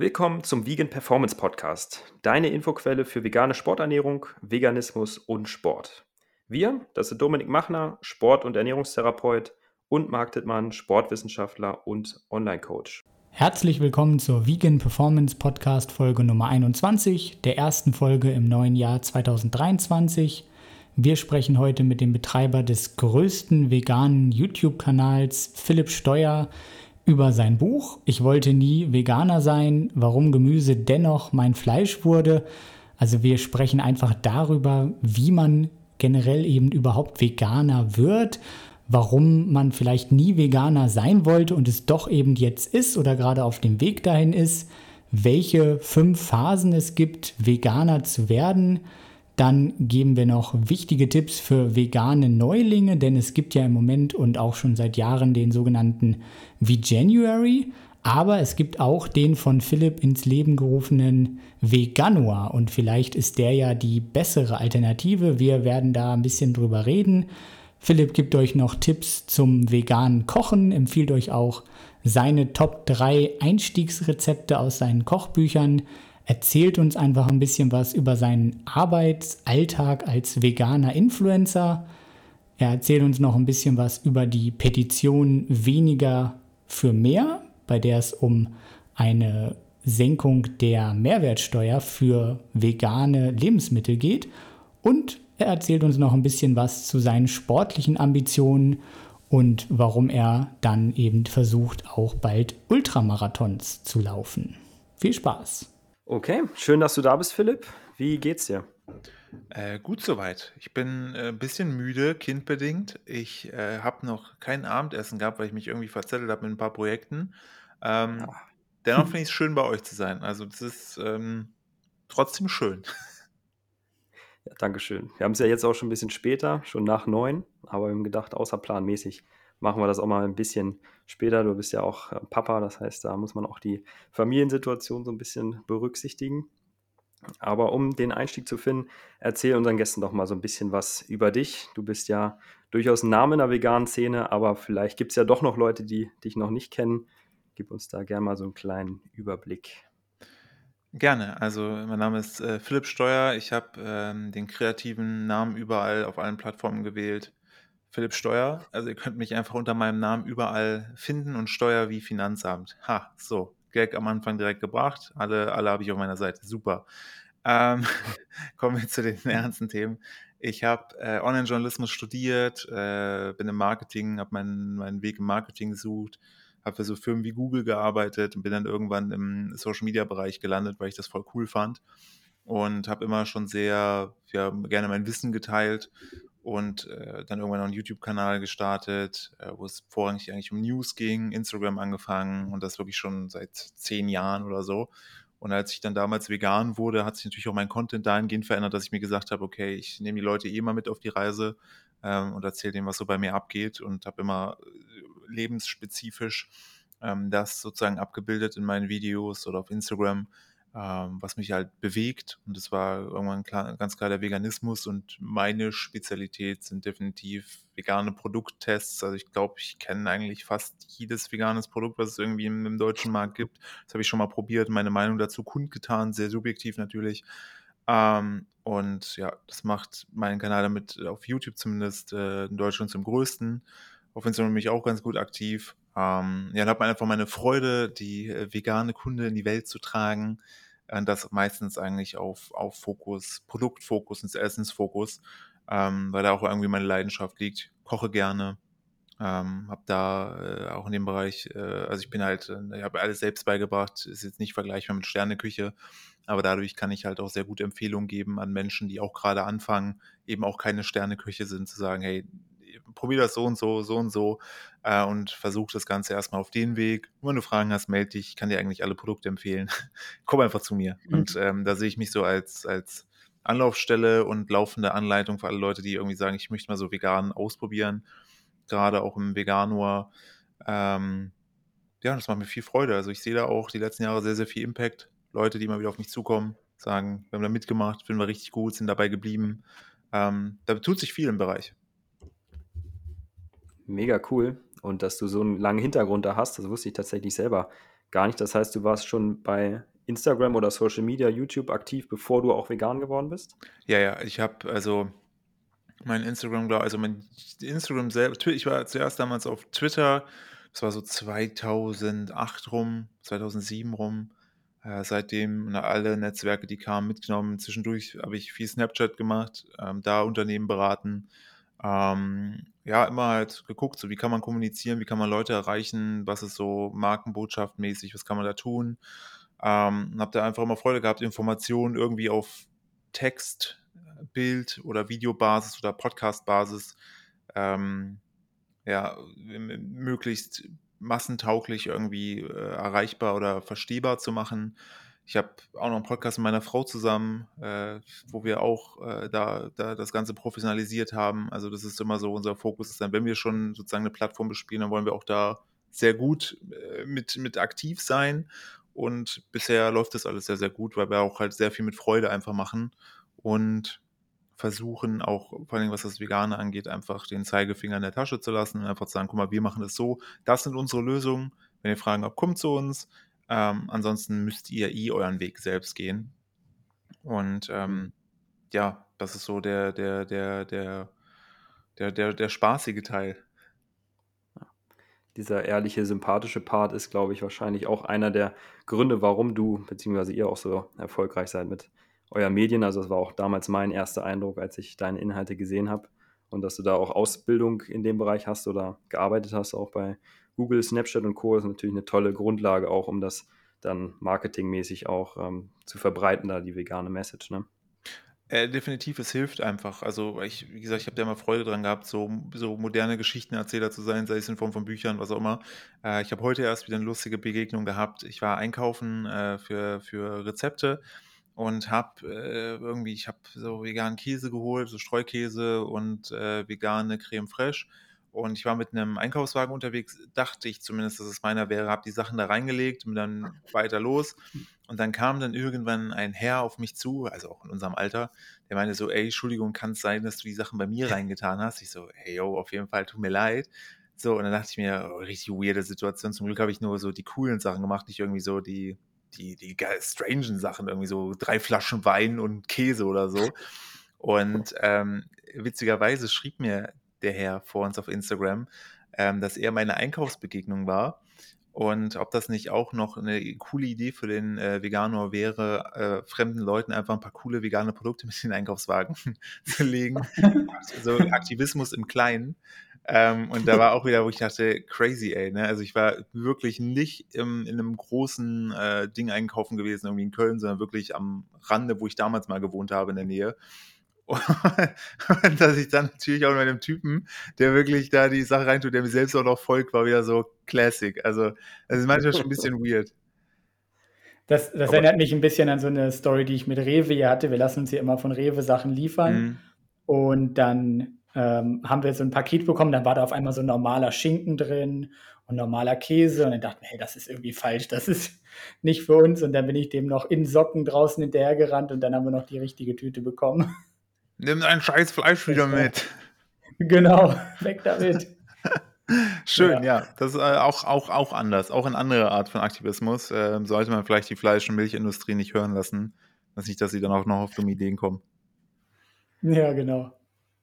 Willkommen zum Vegan Performance Podcast, deine Infoquelle für vegane Sporternährung, Veganismus und Sport. Wir, das sind Dominik Machner, Sport- und Ernährungstherapeut und Marc Dittmann, Sportwissenschaftler und Online-Coach. Herzlich willkommen zur Vegan Performance Podcast Folge Nummer 21, der ersten Folge im neuen Jahr 2023. Wir sprechen heute mit dem Betreiber des größten veganen YouTube-Kanals, Philipp Steuer, über sein Buch. Ich wollte nie Veganer sein, warum Gemüse dennoch mein Fleisch wurde. Also wir sprechen einfach darüber, wie man generell eben überhaupt Veganer wird, warum man vielleicht nie Veganer sein wollte und es doch eben jetzt ist oder gerade auf dem Weg dahin ist, welche fünf Phasen es gibt, Veganer zu werden, dann geben wir noch wichtige Tipps für vegane Neulinge, denn es gibt ja im Moment und auch schon seit Jahren den sogenannten Veganuary, aber es gibt auch den von Philipp ins Leben gerufenen Veganuar und vielleicht ist der ja die bessere Alternative. Wir werden da ein bisschen drüber reden. Philipp gibt euch noch Tipps zum veganen Kochen, empfiehlt euch auch seine Top 3 Einstiegsrezepte aus seinen Kochbüchern erzählt uns einfach ein bisschen was über seinen Arbeitsalltag als veganer Influencer. Er erzählt uns noch ein bisschen was über die Petition Weniger für mehr, bei der es um eine Senkung der Mehrwertsteuer für vegane Lebensmittel geht. Und er erzählt uns noch ein bisschen was zu seinen sportlichen Ambitionen und warum er dann eben versucht, auch bald Ultramarathons zu laufen. Viel Spaß! Okay, schön, dass du da bist, Philipp. Wie geht's dir? Äh, gut soweit. Ich bin äh, ein bisschen müde, kindbedingt. Ich äh, habe noch kein Abendessen gehabt, weil ich mich irgendwie verzettelt habe mit ein paar Projekten. Ähm, ah. dennoch finde ich es schön, bei euch zu sein. Also, das ist ähm, trotzdem schön. Ja, Dankeschön. Wir haben es ja jetzt auch schon ein bisschen später, schon nach neun, aber wir haben gedacht, außerplanmäßig machen wir das auch mal ein bisschen später. Du bist ja auch äh, Papa, das heißt, da muss man auch die Familiensituation so ein bisschen berücksichtigen. Aber um den Einstieg zu finden, erzähl unseren Gästen doch mal so ein bisschen was über dich. Du bist ja durchaus ein Name in der veganen Szene, aber vielleicht gibt es ja doch noch Leute, die dich noch nicht kennen. Gib uns da gerne mal so einen kleinen Überblick. Gerne. Also mein Name ist äh, Philipp Steuer. Ich habe ähm, den kreativen Namen überall auf allen Plattformen gewählt. Philipp Steuer. Also ihr könnt mich einfach unter meinem Namen überall finden und Steuer wie Finanzamt. Ha, so. Gag am Anfang direkt gebracht. Alle, alle habe ich auf meiner Seite. Super. Ähm, kommen wir zu den ernsten Themen. Ich habe äh, Online-Journalismus studiert, äh, bin im Marketing, habe meinen, meinen Weg im Marketing gesucht, habe für so Firmen wie Google gearbeitet und bin dann irgendwann im Social-Media-Bereich gelandet, weil ich das voll cool fand und habe immer schon sehr ja, gerne mein Wissen geteilt und äh, dann irgendwann noch einen YouTube-Kanal gestartet, äh, wo es vorrangig eigentlich um News ging, Instagram angefangen und das wirklich schon seit zehn Jahren oder so. Und als ich dann damals vegan wurde, hat sich natürlich auch mein Content dahingehend verändert, dass ich mir gesagt habe, okay, ich nehme die Leute eh mal mit auf die Reise ähm, und erzähle denen, was so bei mir abgeht und habe immer äh, lebensspezifisch ähm, das sozusagen abgebildet in meinen Videos oder auf Instagram was mich halt bewegt. Und das war irgendwann klar, ganz klar der Veganismus. Und meine Spezialität sind definitiv vegane Produkttests. Also ich glaube, ich kenne eigentlich fast jedes veganes Produkt, was es irgendwie im, im deutschen Markt gibt. Das habe ich schon mal probiert, meine Meinung dazu kundgetan, sehr subjektiv natürlich. Ähm, und ja, das macht meinen Kanal damit auf YouTube zumindest äh, in Deutschland zum größten. Auf Instagram bin ich auch ganz gut aktiv. Ähm, ja, dann hat man einfach meine Freude, die äh, vegane Kunde in die Welt zu tragen. Äh, das meistens eigentlich auf, auf Fokus, Produktfokus und Essensfokus, ähm, weil da auch irgendwie meine Leidenschaft liegt. Koche gerne, ähm, habe da äh, auch in dem Bereich, äh, also ich bin halt, äh, ich habe alles selbst beigebracht, ist jetzt nicht vergleichbar mit Sterneküche, aber dadurch kann ich halt auch sehr gute Empfehlungen geben an Menschen, die auch gerade anfangen, eben auch keine Sterneküche sind, zu sagen, hey, probier das so und so, so und so äh, und versuch das Ganze erstmal auf den Weg. Und wenn du Fragen hast, melde dich. Ich kann dir eigentlich alle Produkte empfehlen. Komm einfach zu mir. Mhm. Und ähm, da sehe ich mich so als, als Anlaufstelle und laufende Anleitung für alle Leute, die irgendwie sagen, ich möchte mal so vegan ausprobieren. Gerade auch im Veganuar. Ähm, ja, das macht mir viel Freude. Also ich sehe da auch die letzten Jahre sehr, sehr viel Impact. Leute, die mal wieder auf mich zukommen, sagen, wir haben da mitgemacht, finden wir richtig gut, sind dabei geblieben. Ähm, da tut sich viel im Bereich. Mega cool. Und dass du so einen langen Hintergrund da hast, das wusste ich tatsächlich selber gar nicht. Das heißt, du warst schon bei Instagram oder Social Media, YouTube aktiv, bevor du auch vegan geworden bist? Ja, ja, ich habe also mein Instagram, also mein Instagram selbst, ich war zuerst damals auf Twitter, das war so 2008 rum, 2007 rum. Äh, seitdem alle Netzwerke, die kamen, mitgenommen. Zwischendurch habe ich viel Snapchat gemacht, ähm, da Unternehmen beraten. Ähm, ja, immer halt geguckt, so wie kann man kommunizieren, wie kann man Leute erreichen, was ist so Markenbotschaftmäßig, was kann man da tun. Ähm, habe da einfach immer Freude gehabt, Informationen irgendwie auf Text, Bild oder Videobasis oder Podcastbasis ähm, ja, möglichst massentauglich irgendwie äh, erreichbar oder verstehbar zu machen. Ich habe auch noch einen Podcast mit meiner Frau zusammen, äh, wo wir auch äh, da, da das Ganze professionalisiert haben. Also das ist immer so unser Fokus ist dann, wenn wir schon sozusagen eine Plattform bespielen, dann wollen wir auch da sehr gut äh, mit, mit aktiv sein. Und bisher läuft das alles sehr, sehr gut, weil wir auch halt sehr viel mit Freude einfach machen. Und versuchen, auch vor allem was das Vegane angeht, einfach den Zeigefinger in der Tasche zu lassen und einfach zu sagen, guck mal, wir machen das so, das sind unsere Lösungen. Wenn ihr Fragen habt, kommt zu uns. Ähm, ansonsten müsst ihr eh euren Weg selbst gehen. Und ähm, ja, das ist so der, der, der, der, der, der, der spaßige Teil. Dieser ehrliche, sympathische Part ist, glaube ich, wahrscheinlich auch einer der Gründe, warum du bzw. ihr auch so erfolgreich seid mit euer Medien. Also das war auch damals mein erster Eindruck, als ich deine Inhalte gesehen habe. Und dass du da auch Ausbildung in dem Bereich hast oder gearbeitet hast, auch bei Google, Snapchat und Co. ist natürlich eine tolle Grundlage auch, um das dann marketingmäßig auch ähm, zu verbreiten, da die vegane Message. Ne? Äh, definitiv, es hilft einfach. Also ich, wie gesagt, ich habe da immer Freude dran gehabt, so, so moderne Geschichtenerzähler zu sein, sei es in Form von Büchern, was auch immer. Äh, ich habe heute erst wieder eine lustige Begegnung gehabt. Ich war einkaufen äh, für, für Rezepte und habe äh, irgendwie, ich habe so veganen Käse geholt, so Streukäse und äh, vegane Creme fraiche. Und ich war mit einem Einkaufswagen unterwegs, dachte ich zumindest, dass es meiner wäre, habe die Sachen da reingelegt und dann weiter los. Und dann kam dann irgendwann ein Herr auf mich zu, also auch in unserem Alter, der meinte so, ey, Entschuldigung, kann es sein, dass du die Sachen bei mir reingetan hast? Ich so, hey, yo, auf jeden Fall, tut mir leid. So, und dann dachte ich mir, oh, richtig weirde Situation. Zum Glück habe ich nur so die coolen Sachen gemacht, nicht irgendwie so die die, die strangen Sachen, irgendwie so drei Flaschen Wein und Käse oder so. Und ähm, witzigerweise schrieb mir der Herr vor uns auf Instagram, ähm, dass er meine Einkaufsbegegnung war. Und ob das nicht auch noch eine coole Idee für den äh, Veganer wäre, äh, fremden Leuten einfach ein paar coole vegane Produkte mit in den Einkaufswagen zu legen. also Aktivismus im Kleinen. Ähm, und da war auch wieder, wo ich dachte, crazy, ey. Ne? Also ich war wirklich nicht im, in einem großen äh, Ding einkaufen gewesen, irgendwie in Köln, sondern wirklich am Rande, wo ich damals mal gewohnt habe in der Nähe. Und dass ich dann natürlich auch mit einem Typen, der wirklich da die Sache reintut, der mir selbst auch noch folgt, war wieder so Classic. Also, das ist manchmal schon ein bisschen weird. Das, das erinnert mich ein bisschen an so eine Story, die ich mit Rewe hier hatte. Wir lassen uns hier immer von Rewe Sachen liefern. Mhm. Und dann ähm, haben wir so ein Paket bekommen, dann war da auf einmal so ein normaler Schinken drin und normaler Käse und dann dachten wir, hey, das ist irgendwie falsch, das ist nicht für uns und dann bin ich dem noch in Socken draußen hinterhergerannt und dann haben wir noch die richtige Tüte bekommen. Nimm dein scheiß Fleisch wieder mit. Genau, weg damit. Schön, ja. ja. Das ist äh, auch, auch, auch anders, auch eine andere Art von Aktivismus. Äh, sollte man vielleicht die Fleisch- und Milchindustrie nicht hören lassen. Das nicht, dass sie dann auch noch auf dumme Ideen kommen. Ja, genau.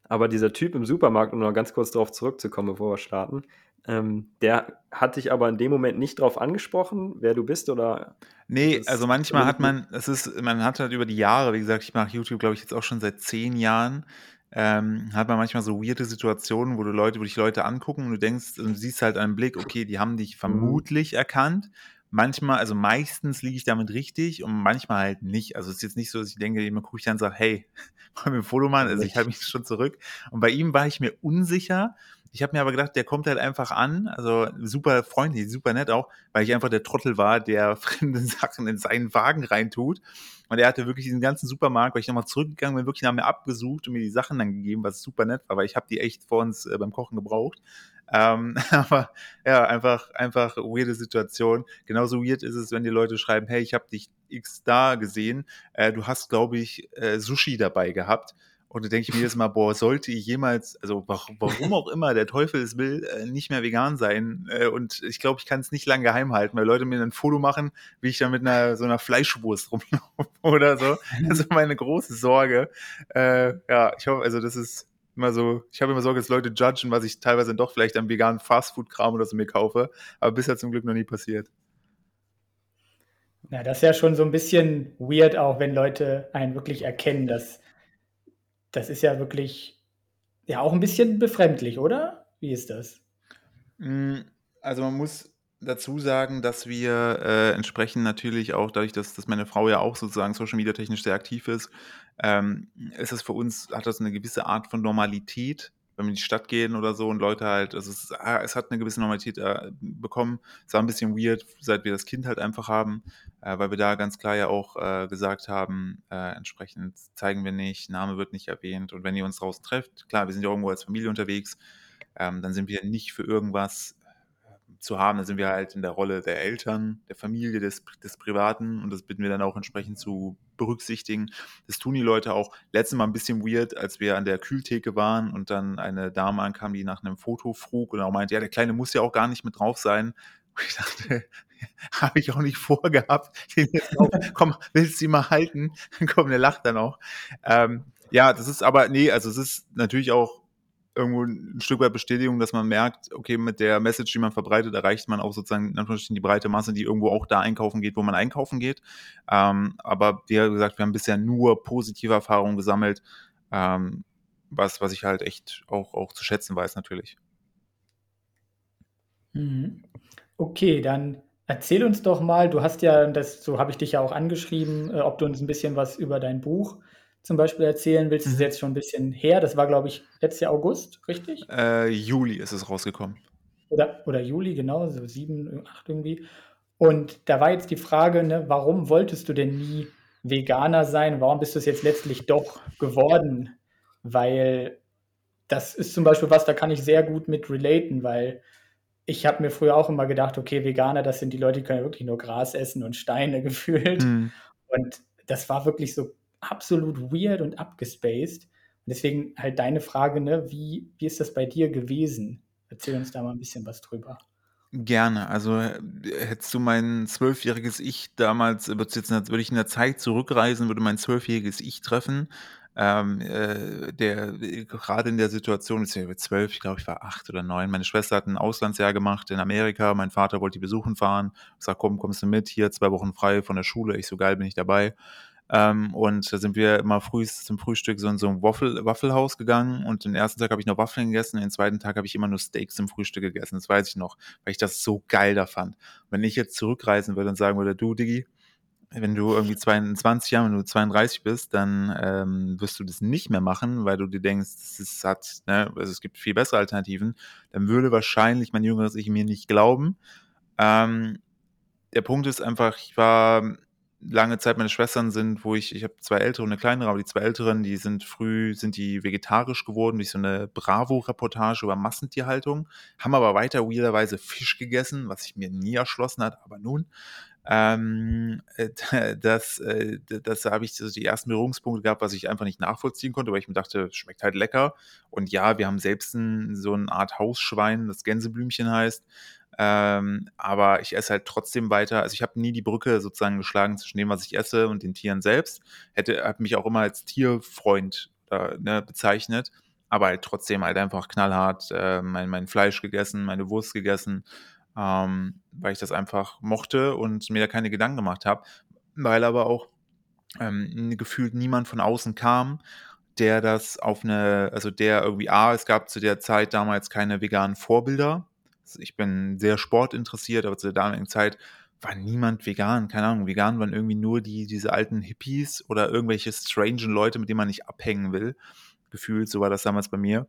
Aber dieser Typ im Supermarkt, um noch ganz kurz darauf zurückzukommen, bevor wir starten, ähm, der hat dich aber in dem Moment nicht darauf angesprochen, wer du bist oder? Nee, also manchmal hat man, es ist, man hat halt über die Jahre, wie gesagt, ich mache YouTube, glaube ich, jetzt auch schon seit zehn Jahren, ähm, hat man manchmal so weirde Situationen, wo du Leute, wo dich Leute angucken und du denkst, und du siehst halt einen Blick, okay, die haben dich mhm. vermutlich erkannt, manchmal, also meistens liege ich damit richtig und manchmal halt nicht. Also es ist jetzt nicht so, dass ich denke, jemand gucke ich dann und sage, hey, wollen wir ein Foto machen? Also ich halte mich schon zurück. Und bei ihm war ich mir unsicher. Ich habe mir aber gedacht, der kommt halt einfach an, also super freundlich, super nett auch, weil ich einfach der Trottel war, der fremde Sachen in seinen Wagen reintut. Und er hatte wirklich diesen ganzen Supermarkt, weil ich nochmal zurückgegangen bin, wirklich nach mir abgesucht und mir die Sachen dann gegeben, was super nett war, weil ich habe die echt vor uns äh, beim Kochen gebraucht. Ähm, aber ja, einfach, einfach weirde Situation. Genauso weird ist es, wenn die Leute schreiben, hey, ich habe dich X da gesehen, äh, du hast, glaube ich, äh, Sushi dabei gehabt. Und da denke ich mir jedes Mal, boah, sollte ich jemals, also warum auch immer, der Teufel es will, äh, nicht mehr vegan sein. Äh, und ich glaube, ich kann es nicht lange geheim halten, weil Leute mir ein Foto machen, wie ich da mit einer so einer Fleischwurst rumlaufe oder so. Das ist meine große Sorge. Äh, ja, ich hoffe, also das ist immer so, ich habe immer Sorge, dass Leute judgen, was ich teilweise doch vielleicht am veganen Fastfood-Kram oder so mir kaufe. Aber bisher zum Glück noch nie passiert. Ja, das ist ja schon so ein bisschen weird auch, wenn Leute einen wirklich erkennen, dass das ist ja wirklich, ja, auch ein bisschen befremdlich, oder? Wie ist das? Hm, also man muss dazu sagen, dass wir äh, entsprechend natürlich auch dadurch, dass, dass meine Frau ja auch sozusagen Social Media technisch sehr aktiv ist, ähm, ist es für uns, hat das eine gewisse Art von Normalität, wenn wir in die Stadt gehen oder so und Leute halt, also es, ah, es hat eine gewisse Normalität äh, bekommen. Es war ein bisschen weird, seit wir das Kind halt einfach haben, äh, weil wir da ganz klar ja auch äh, gesagt haben, äh, entsprechend zeigen wir nicht, Name wird nicht erwähnt und wenn ihr uns draußen trefft, klar, wir sind ja irgendwo als Familie unterwegs, ähm, dann sind wir nicht für irgendwas zu haben. Da sind wir halt in der Rolle der Eltern, der Familie, des, des Privaten und das bitten wir dann auch entsprechend zu berücksichtigen. Das tun die Leute auch. Letztes Mal ein bisschen weird, als wir an der Kühltheke waren und dann eine Dame ankam, die nach einem Foto frug und auch meinte, ja, der Kleine muss ja auch gar nicht mit drauf sein. Und ich dachte, habe ich auch nicht vorgehabt. komm, willst du sie mal halten? Komm, der lacht dann auch. Ähm, ja, das ist aber, nee, also es ist natürlich auch irgendwo ein Stück weit Bestätigung, dass man merkt, okay, mit der Message, die man verbreitet, erreicht man auch sozusagen die breite Masse, die irgendwo auch da einkaufen geht, wo man einkaufen geht. Ähm, aber wie gesagt, wir haben bisher nur positive Erfahrungen gesammelt, ähm, was, was ich halt echt auch, auch zu schätzen weiß natürlich. Mhm. Okay, dann erzähl uns doch mal, du hast ja, das, so habe ich dich ja auch angeschrieben, äh, ob du uns ein bisschen was über dein Buch zum Beispiel erzählen willst. Das ist mhm. jetzt schon ein bisschen her. Das war, glaube ich, letztes Jahr August, richtig? Äh, Juli ist es rausgekommen. Oder, oder Juli, genau, so sieben, acht irgendwie. Und da war jetzt die Frage, ne, warum wolltest du denn nie Veganer sein? Warum bist du es jetzt letztlich doch geworden? Weil das ist zum Beispiel was, da kann ich sehr gut mit relaten, weil ich habe mir früher auch immer gedacht, okay, Veganer, das sind die Leute, die können ja wirklich nur Gras essen und Steine gefühlt. Mhm. Und das war wirklich so absolut weird und abgespaced. Und deswegen halt deine Frage, ne, wie, wie ist das bei dir gewesen? Erzähl uns da mal ein bisschen was drüber. Gerne. Also hättest du mein zwölfjähriges Ich damals, jetzt, würde ich in der Zeit zurückreisen, würde mein zwölfjähriges Ich treffen, ähm, äh, der gerade in der Situation, ist ja zwölf, ich glaube, ich war acht oder neun. Meine Schwester hat ein Auslandsjahr gemacht in Amerika. Mein Vater wollte die besuchen fahren. Ich sag, komm, kommst du mit? Hier zwei Wochen frei von der Schule. Ich so geil bin ich dabei. Ähm, und da sind wir immer früh zum Frühstück so in so ein Waffel, Waffelhaus gegangen und den ersten Tag habe ich noch Waffeln gegessen, den zweiten Tag habe ich immer nur Steaks zum Frühstück gegessen. Das weiß ich noch, weil ich das so geil da fand. Und wenn ich jetzt zurückreisen würde und sagen würde, du Diggi, wenn du irgendwie 22 Jahre, wenn du 32 bist, dann ähm, wirst du das nicht mehr machen, weil du dir denkst, es hat, ne, also es gibt viel bessere Alternativen, dann würde wahrscheinlich mein jüngeres Ich mir nicht glauben. Ähm, der Punkt ist einfach, ich war lange Zeit meine Schwestern sind, wo ich, ich habe zwei ältere und eine kleinere, aber die zwei älteren, die sind früh, sind die vegetarisch geworden durch so eine Bravo-Reportage über Massentierhaltung, haben aber weiter weirderweise Fisch gegessen, was sich mir nie erschlossen hat, aber nun. Ähm, äh, das, äh, das habe ich so die ersten Berührungspunkte gehabt, was ich einfach nicht nachvollziehen konnte, weil ich mir dachte, schmeckt halt lecker. Und ja, wir haben selbst ein, so eine Art Hausschwein, das Gänseblümchen heißt. Ähm, aber ich esse halt trotzdem weiter. Also ich habe nie die Brücke sozusagen geschlagen zwischen dem, was ich esse und den Tieren selbst. Hätte habe mich auch immer als Tierfreund äh, ne, bezeichnet, aber halt trotzdem halt einfach knallhart äh, mein, mein Fleisch gegessen, meine Wurst gegessen, ähm, weil ich das einfach mochte und mir da keine Gedanken gemacht habe, weil aber auch ähm, gefühlt niemand von außen kam der das auf eine, also der irgendwie, A, es gab zu der Zeit damals keine veganen Vorbilder, ich bin sehr sportinteressiert, aber zu der damaligen Zeit war niemand vegan. Keine Ahnung, vegan waren irgendwie nur die, diese alten Hippies oder irgendwelche strangen Leute, mit denen man nicht abhängen will. Gefühlt, so war das damals bei mir.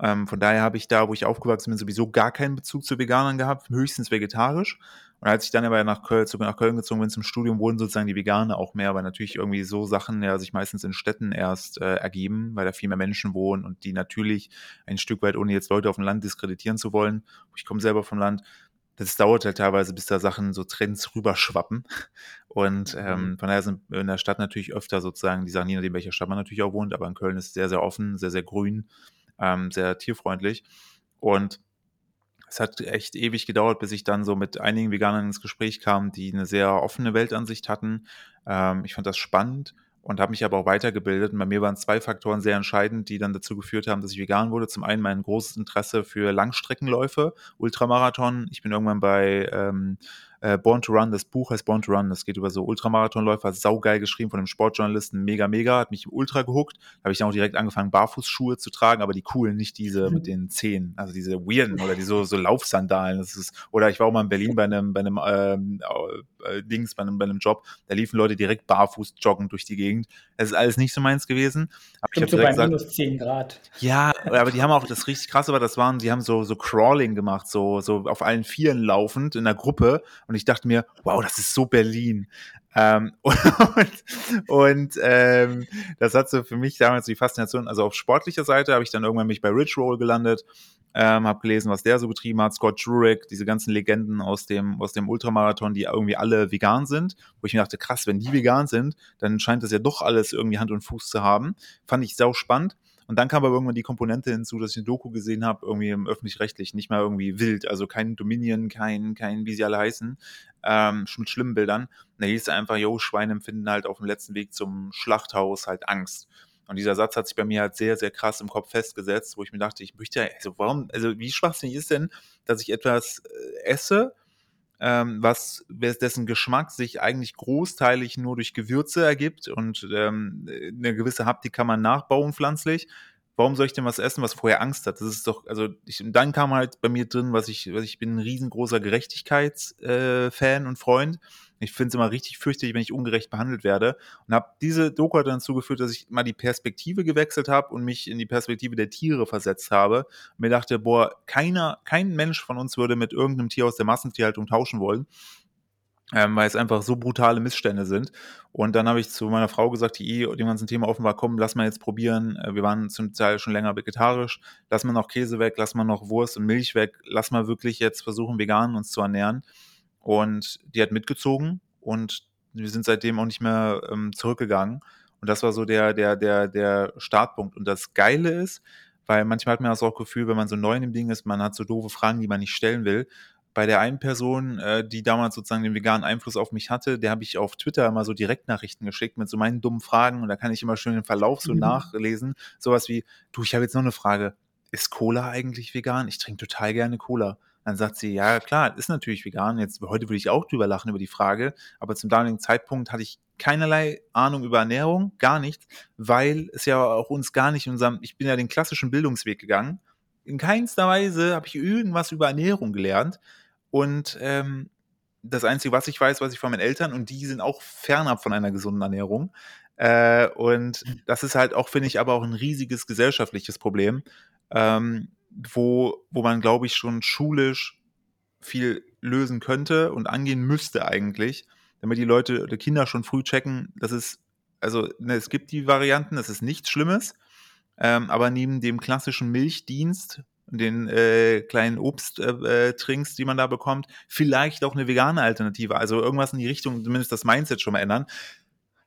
Ähm, von daher habe ich da, wo ich aufgewachsen bin, sowieso gar keinen Bezug zu Veganern gehabt, höchstens vegetarisch. Und als ich dann aber nach Köln, nach Köln gezogen bin zum Studium, wurden sozusagen die Veganer auch mehr, weil natürlich irgendwie so Sachen ja sich meistens in Städten erst äh, ergeben, weil da viel mehr Menschen wohnen und die natürlich ein Stück weit, ohne jetzt Leute auf dem Land diskreditieren zu wollen, ich komme selber vom Land, das dauert halt teilweise, bis da Sachen, so Trends rüberschwappen. Und ähm, Mhm. von daher sind in der Stadt natürlich öfter sozusagen die Sachen, je nachdem, welcher Stadt man natürlich auch wohnt, aber in Köln ist es sehr, sehr offen, sehr, sehr grün, ähm, sehr tierfreundlich. Und es hat echt ewig gedauert, bis ich dann so mit einigen Veganern ins Gespräch kam, die eine sehr offene Weltansicht hatten. Ähm, ich fand das spannend und habe mich aber auch weitergebildet. Und bei mir waren zwei Faktoren sehr entscheidend, die dann dazu geführt haben, dass ich vegan wurde. Zum einen mein großes Interesse für Langstreckenläufe, Ultramarathon. Ich bin irgendwann bei ähm, äh, Born to Run, das Buch heißt Born to Run, das geht über so Ultramarathonläufer, saugeil geschrieben von einem Sportjournalisten, mega, mega, hat mich ultra gehuckt. Da habe ich dann auch direkt angefangen, Barfußschuhe zu tragen, aber die coolen, nicht diese mit den Zehen, also diese weirden oder die so, so Laufsandalen. Das ist, oder ich war auch mal in Berlin bei einem, bei einem ähm, äh, Dings, bei einem, bei einem Job, da liefen Leute direkt barfuß joggen durch die Gegend. Es ist alles nicht so meins gewesen. Aber ich habe so bei gesagt, minus 10 Grad. ja, aber die haben auch das richtig krasse war, das waren, die haben so so Crawling gemacht, so so auf allen Vieren laufend in der Gruppe und ich dachte mir, wow, das ist so Berlin. Ähm, und und ähm, das hat so für mich damals die Faszination, also auf sportlicher Seite habe ich dann irgendwann mich bei Rich Roll gelandet, ähm, habe gelesen, was der so betrieben hat, Scott Jurek, diese ganzen Legenden aus dem aus dem Ultramarathon, die irgendwie alle vegan sind, wo ich mir dachte, krass, wenn die vegan sind, dann scheint das ja doch alles irgendwie Hand und Fuß zu haben. Fand ich sau spannend. Und dann kam aber irgendwann die Komponente hinzu, dass ich eine Doku gesehen habe, irgendwie im öffentlich-rechtlichen, nicht mal irgendwie wild, also kein Dominion, kein, kein, wie sie alle heißen, ähm, mit schlimmen Bildern. Da hieß es einfach, yo, Schweine empfinden halt auf dem letzten Weg zum Schlachthaus halt Angst. Und dieser Satz hat sich bei mir halt sehr, sehr krass im Kopf festgesetzt, wo ich mir dachte, ich möchte ja, also warum, also wie schwachsinnig ist denn, dass ich etwas äh, esse, ähm, was dessen Geschmack sich eigentlich großteilig nur durch Gewürze ergibt und ähm, eine gewisse Haptik kann man nachbauen pflanzlich. Warum soll ich denn was essen, was vorher Angst hat? Das ist doch, also ich, und dann kam halt bei mir drin, was ich, was ich bin ein riesengroßer Gerechtigkeitsfan äh, und Freund. Ich finde es immer richtig fürchterlich, wenn ich ungerecht behandelt werde. Und habe diese Doku dann dazu geführt, dass ich mal die Perspektive gewechselt habe und mich in die Perspektive der Tiere versetzt habe. Mir dachte, boah, keiner, kein Mensch von uns würde mit irgendeinem Tier aus der Massentierhaltung tauschen wollen. Ähm, weil es einfach so brutale Missstände sind. Und dann habe ich zu meiner Frau gesagt, die eh dem ganzen Thema offen war, lass mal jetzt probieren. Äh, Wir waren zum Teil schon länger vegetarisch. Lass mal noch Käse weg, lass mal noch Wurst und Milch weg. Lass mal wirklich jetzt versuchen, vegan uns zu ernähren. Und die hat mitgezogen und wir sind seitdem auch nicht mehr ähm, zurückgegangen. Und das war so der, der, der, der Startpunkt. Und das Geile ist, weil manchmal hat man das auch Gefühl, wenn man so neu in dem Ding ist, man hat so doofe Fragen, die man nicht stellen will. Bei der einen Person, äh, die damals sozusagen den veganen Einfluss auf mich hatte, der habe ich auf Twitter immer so Direktnachrichten geschickt mit so meinen dummen Fragen und da kann ich immer schön den Verlauf so Mhm. nachlesen. Sowas wie, du, ich habe jetzt noch eine Frage. Ist Cola eigentlich vegan? Ich trinke total gerne Cola. Dann sagt sie, ja klar, ist natürlich vegan. Jetzt heute würde ich auch drüber lachen über die Frage, aber zum damaligen Zeitpunkt hatte ich keinerlei Ahnung über Ernährung, gar nichts, weil es ja auch uns gar nicht in unserem, ich bin ja den klassischen Bildungsweg gegangen. In keinster Weise habe ich irgendwas über Ernährung gelernt und ähm, das Einzige, was ich weiß, weiß ich von meinen Eltern und die sind auch fernab von einer gesunden Ernährung. Äh, und das ist halt auch, finde ich, aber auch ein riesiges gesellschaftliches Problem, ähm, wo, wo man, glaube ich, schon schulisch viel lösen könnte und angehen müsste eigentlich, damit die Leute, die Kinder schon früh checken, dass es, also ne, es gibt die Varianten, das ist nichts Schlimmes, ähm, aber neben dem klassischen Milchdienst, den äh, kleinen Obsttrinks, äh, Trinks, die man da bekommt, vielleicht auch eine vegane Alternative, also irgendwas in die Richtung, zumindest das Mindset schon mal ändern.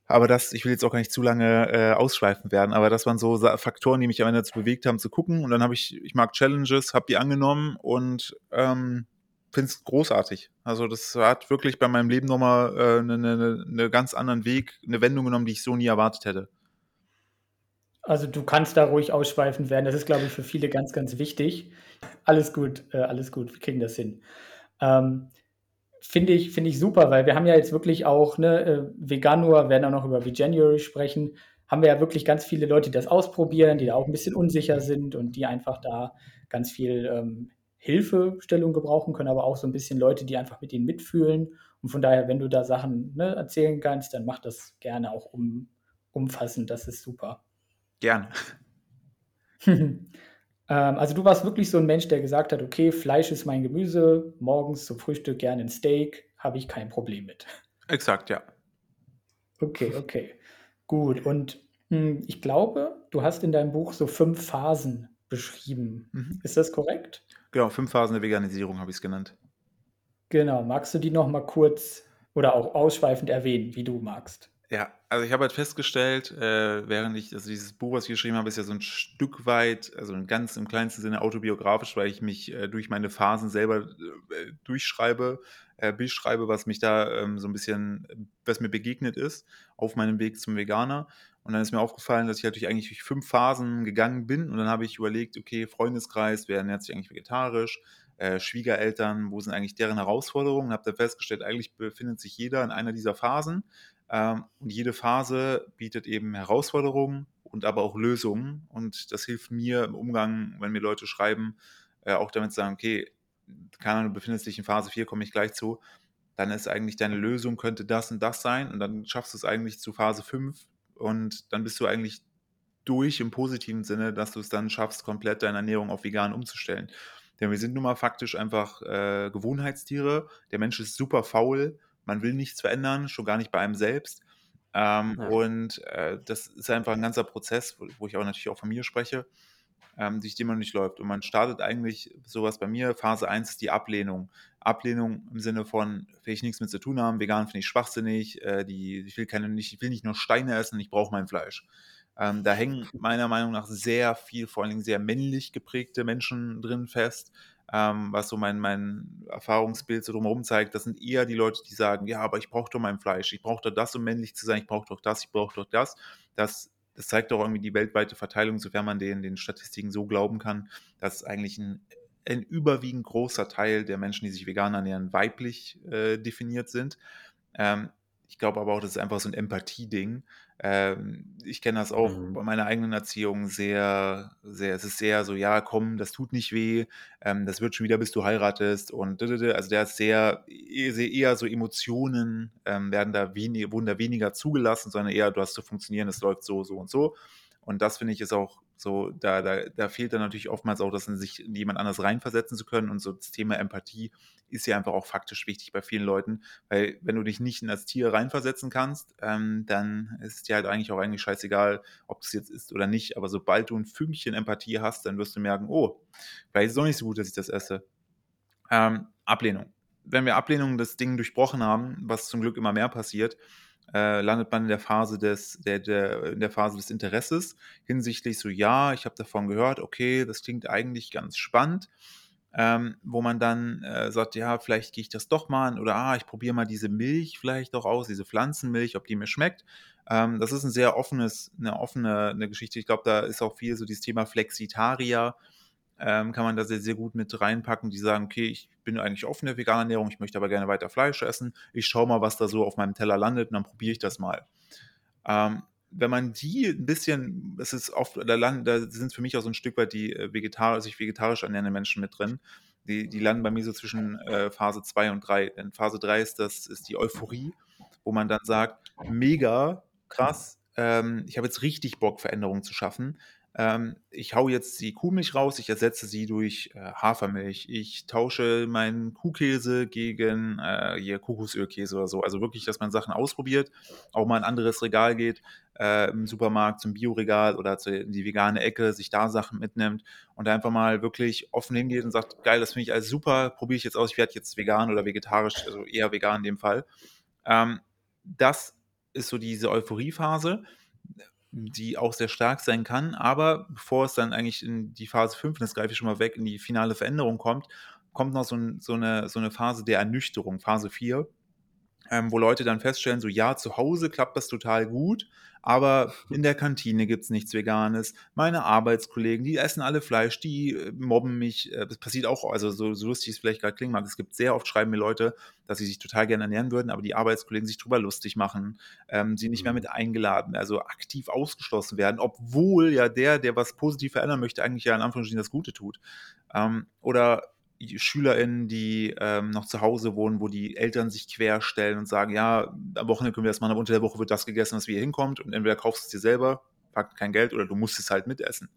Aber das, ich will jetzt auch gar nicht zu lange äh, ausschweifen werden, aber das waren so Faktoren, die mich am Ende dazu bewegt haben zu gucken. Und dann habe ich, ich mag Challenges, habe die angenommen und ähm, finde es großartig. Also das hat wirklich bei meinem Leben nochmal äh, einen ne, ne ganz anderen Weg, eine Wendung genommen, die ich so nie erwartet hätte. Also du kannst da ruhig ausschweifend werden. Das ist, glaube ich, für viele ganz, ganz wichtig. Alles gut, äh, alles gut, wir kriegen das hin. Ähm, Finde ich, finde ich super, weil wir haben ja jetzt wirklich auch, ne, äh, Veganur, werden auch noch über Veganuary sprechen, haben wir ja wirklich ganz viele Leute, die das ausprobieren, die da auch ein bisschen unsicher sind und die einfach da ganz viel ähm, Hilfestellung gebrauchen können, aber auch so ein bisschen Leute, die einfach mit ihnen mitfühlen. Und von daher, wenn du da Sachen ne, erzählen kannst, dann mach das gerne auch um, umfassend. Das ist super. Gerne. ähm, also du warst wirklich so ein Mensch, der gesagt hat, okay, Fleisch ist mein Gemüse, morgens zum Frühstück gerne ein Steak, habe ich kein Problem mit. Exakt, ja. Okay, okay. Gut. Und mh, ich glaube, du hast in deinem Buch so fünf Phasen beschrieben. Mhm. Ist das korrekt? Genau, fünf Phasen der Veganisierung habe ich es genannt. Genau, magst du die noch mal kurz oder auch ausschweifend erwähnen, wie du magst? Ja, also ich habe halt festgestellt, äh, während ich also dieses Buch, was ich geschrieben habe, ist ja so ein Stück weit, also ganz im kleinsten Sinne autobiografisch, weil ich mich äh, durch meine Phasen selber äh, durchschreibe, äh, beschreibe, was mich da ähm, so ein bisschen, was mir begegnet ist auf meinem Weg zum Veganer. Und dann ist mir aufgefallen, dass ich natürlich eigentlich durch fünf Phasen gegangen bin. Und dann habe ich überlegt, okay, Freundeskreis, wer ernährt sich eigentlich vegetarisch? Äh, Schwiegereltern, wo sind eigentlich deren Herausforderungen? Und habe dann festgestellt, eigentlich befindet sich jeder in einer dieser Phasen. Ähm, und jede Phase bietet eben Herausforderungen und aber auch Lösungen. Und das hilft mir im Umgang, wenn mir Leute schreiben, äh, auch damit zu sagen, okay, keine Ahnung, du befindest dich in Phase 4, komme ich gleich zu, dann ist eigentlich deine Lösung, könnte das und das sein. Und dann schaffst du es eigentlich zu Phase 5 und dann bist du eigentlich durch im positiven Sinne, dass du es dann schaffst, komplett deine Ernährung auf vegan umzustellen. Denn wir sind nun mal faktisch einfach äh, Gewohnheitstiere. Der Mensch ist super faul man will nichts verändern, schon gar nicht bei einem selbst. Ähm, ja. Und äh, das ist einfach ein ganzer Prozess, wo, wo ich auch natürlich auch von mir spreche, ähm, durch den man nicht läuft. Und man startet eigentlich sowas bei mir. Phase 1 ist die Ablehnung. Ablehnung im Sinne von, will ich nichts mit zu tun haben, vegan finde ich schwachsinnig, äh, die, ich, will keine, nicht, ich will nicht nur Steine essen, ich brauche mein Fleisch. Ähm, da hängen meiner Meinung nach sehr viel, vor allen Dingen sehr männlich geprägte Menschen drin fest, ähm, was so mein, mein Erfahrungsbild so drumherum zeigt, das sind eher die Leute, die sagen, ja, aber ich brauche doch mein Fleisch, ich brauche doch das, um männlich zu sein, ich brauche doch das, ich brauche doch das. Das, das zeigt doch irgendwie die weltweite Verteilung, sofern man den, den Statistiken so glauben kann, dass eigentlich ein, ein überwiegend großer Teil der Menschen, die sich vegan ernähren, weiblich äh, definiert sind. Ähm, ich glaube aber auch, das ist einfach so ein Empathie-Ding. Ähm, ich kenne das auch mhm. bei meiner eigenen Erziehung sehr, sehr, es ist sehr so, ja, komm, das tut nicht weh, ähm, das wird schon wieder, bis du heiratest und also der ist sehr, eher so Emotionen ähm, werden da wenig, wurden da weniger zugelassen, sondern eher, du hast zu funktionieren, es läuft so, so und so. Und das finde ich ist auch so, da, da, da fehlt dann natürlich oftmals auch, dass sich in jemand anders reinversetzen zu können. Und so das Thema Empathie ist ja einfach auch faktisch wichtig bei vielen Leuten, weil wenn du dich nicht in das Tier reinversetzen kannst, ähm, dann ist dir halt eigentlich auch eigentlich scheißegal, ob es jetzt ist oder nicht. Aber sobald du ein Fünkchen Empathie hast, dann wirst du merken, oh, vielleicht ist es doch nicht so gut, dass ich das esse. Ähm, Ablehnung. Wenn wir Ablehnung das Ding durchbrochen haben, was zum Glück immer mehr passiert, äh, landet man in der Phase des, der, der, in der Phase des Interesses hinsichtlich so, ja, ich habe davon gehört, okay, das klingt eigentlich ganz spannend. Ähm, wo man dann äh, sagt, ja, vielleicht gehe ich das doch mal an oder ah, ich probiere mal diese Milch vielleicht doch aus, diese Pflanzenmilch, ob die mir schmeckt. Ähm, das ist ein sehr offenes, eine offene eine Geschichte. Ich glaube, da ist auch viel so dieses Thema Flexitarier, ähm, kann man da sehr, sehr gut mit reinpacken, die sagen, okay, ich bin eigentlich offen der veganen Ernährung, ich möchte aber gerne weiter Fleisch essen. Ich schaue mal, was da so auf meinem Teller landet und dann probiere ich das mal. Ähm, wenn man die ein bisschen, das ist oft, da, landen, da sind für mich auch so ein Stück weit die äh, vegetarisch, sich vegetarisch ernährenden Menschen mit drin. Die, die landen bei mir so zwischen äh, Phase 2 und 3. Denn Phase 3 ist das, ist die Euphorie, wo man dann sagt, mega, krass, ähm, ich habe jetzt richtig Bock, Veränderungen zu schaffen ähm, ich hau jetzt die Kuhmilch raus, ich ersetze sie durch äh, Hafermilch, ich tausche meinen Kuhkäse gegen äh, hier Kokosölkäse oder so. Also wirklich, dass man Sachen ausprobiert, auch mal in ein anderes Regal geht, äh, im Supermarkt zum Bioregal oder zu, in die vegane Ecke, sich da Sachen mitnimmt und einfach mal wirklich offen hingeht und sagt, geil, das finde ich alles super, probiere ich jetzt aus, ich werde jetzt vegan oder vegetarisch, also eher vegan in dem Fall. Ähm, das ist so diese Euphoriephase die auch sehr stark sein kann. Aber bevor es dann eigentlich in die Phase 5, das greife ich schon mal weg, in die finale Veränderung kommt, kommt noch so, ein, so, eine, so eine Phase der Ernüchterung, Phase 4 ähm, wo Leute dann feststellen, so ja, zu Hause klappt das total gut, aber in der Kantine gibt es nichts Veganes. Meine Arbeitskollegen, die essen alle Fleisch, die äh, mobben mich. Äh, das passiert auch, also so, so lustig es vielleicht gerade klingen mag. Es gibt sehr oft, schreiben mir Leute, dass sie sich total gerne ernähren würden, aber die Arbeitskollegen sich drüber lustig machen, ähm, sie nicht mehr mhm. mit eingeladen, also aktiv ausgeschlossen werden, obwohl ja der, der was positiv verändern möchte, eigentlich ja in Anführungsstrichen das Gute tut. Ähm, oder SchülerInnen, die ähm, noch zu Hause wohnen, wo die Eltern sich querstellen und sagen, ja, am Wochenende können wir das machen, aber unter der Woche wird das gegessen, was wie hier hinkommt und entweder kaufst du es dir selber, packt kein Geld oder du musst es halt mitessen.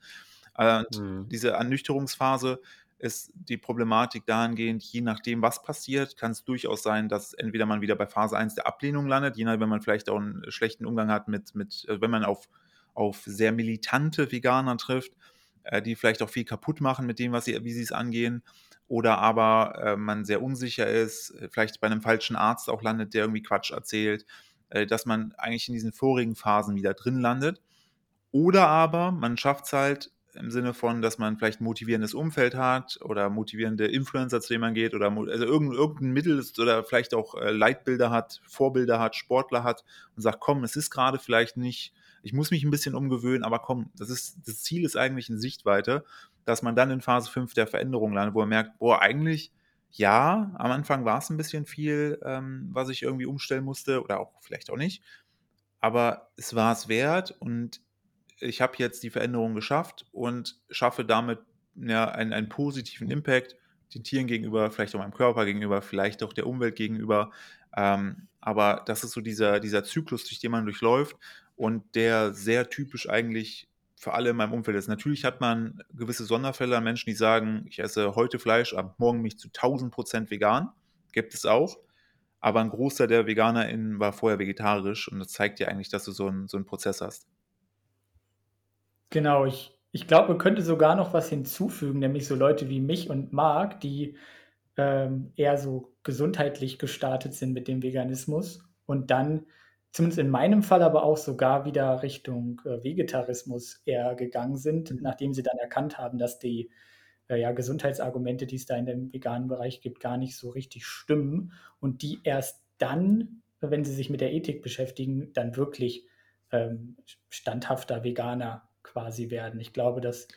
Äh, mhm. Diese Ernüchterungsphase ist die Problematik dahingehend, je nachdem, was passiert, kann es durchaus sein, dass entweder man wieder bei Phase 1 der Ablehnung landet, je nachdem, wenn man vielleicht auch einen schlechten Umgang hat mit, mit äh, wenn man auf, auf sehr militante Veganer trifft, äh, die vielleicht auch viel kaputt machen mit dem, was sie, wie sie es angehen, oder aber äh, man sehr unsicher ist, äh, vielleicht bei einem falschen Arzt auch landet, der irgendwie Quatsch erzählt, äh, dass man eigentlich in diesen vorigen Phasen wieder drin landet. Oder aber man schafft es halt im Sinne von, dass man vielleicht ein motivierendes Umfeld hat oder motivierende Influencer, zu denen man geht oder also irgendein, irgendein Mittel ist oder vielleicht auch äh, Leitbilder hat, Vorbilder hat, Sportler hat und sagt, komm, es ist gerade vielleicht nicht, ich muss mich ein bisschen umgewöhnen, aber komm, das ist, das Ziel ist eigentlich in Sichtweite, dass man dann in Phase 5 der Veränderung landet, wo man merkt, boah, eigentlich, ja, am Anfang war es ein bisschen viel, ähm, was ich irgendwie umstellen musste oder auch vielleicht auch nicht, aber es war es wert und ich habe jetzt die Veränderung geschafft und schaffe damit ja, einen, einen positiven Impact den Tieren gegenüber, vielleicht auch meinem Körper gegenüber, vielleicht auch der Umwelt gegenüber. Ähm, aber das ist so dieser, dieser Zyklus, durch den man durchläuft und der sehr typisch eigentlich für alle in meinem Umfeld ist. Natürlich hat man gewisse Sonderfälle an Menschen, die sagen, ich esse heute Fleisch, ab morgen mich zu 1000 Prozent vegan. Gibt es auch. Aber ein Großteil der VeganerInnen war vorher vegetarisch und das zeigt dir eigentlich, dass du so einen, so einen Prozess hast. Genau, ich, ich glaube, man könnte sogar noch was hinzufügen, nämlich so Leute wie mich und Marc, die ähm, eher so gesundheitlich gestartet sind mit dem Veganismus und dann, zumindest in meinem Fall, aber auch sogar wieder Richtung äh, Vegetarismus eher gegangen sind, mhm. nachdem sie dann erkannt haben, dass die äh, ja, Gesundheitsargumente, die es da in dem veganen Bereich gibt, gar nicht so richtig stimmen und die erst dann, wenn sie sich mit der Ethik beschäftigen, dann wirklich ähm, standhafter Veganer quasi werden. Ich glaube, dass.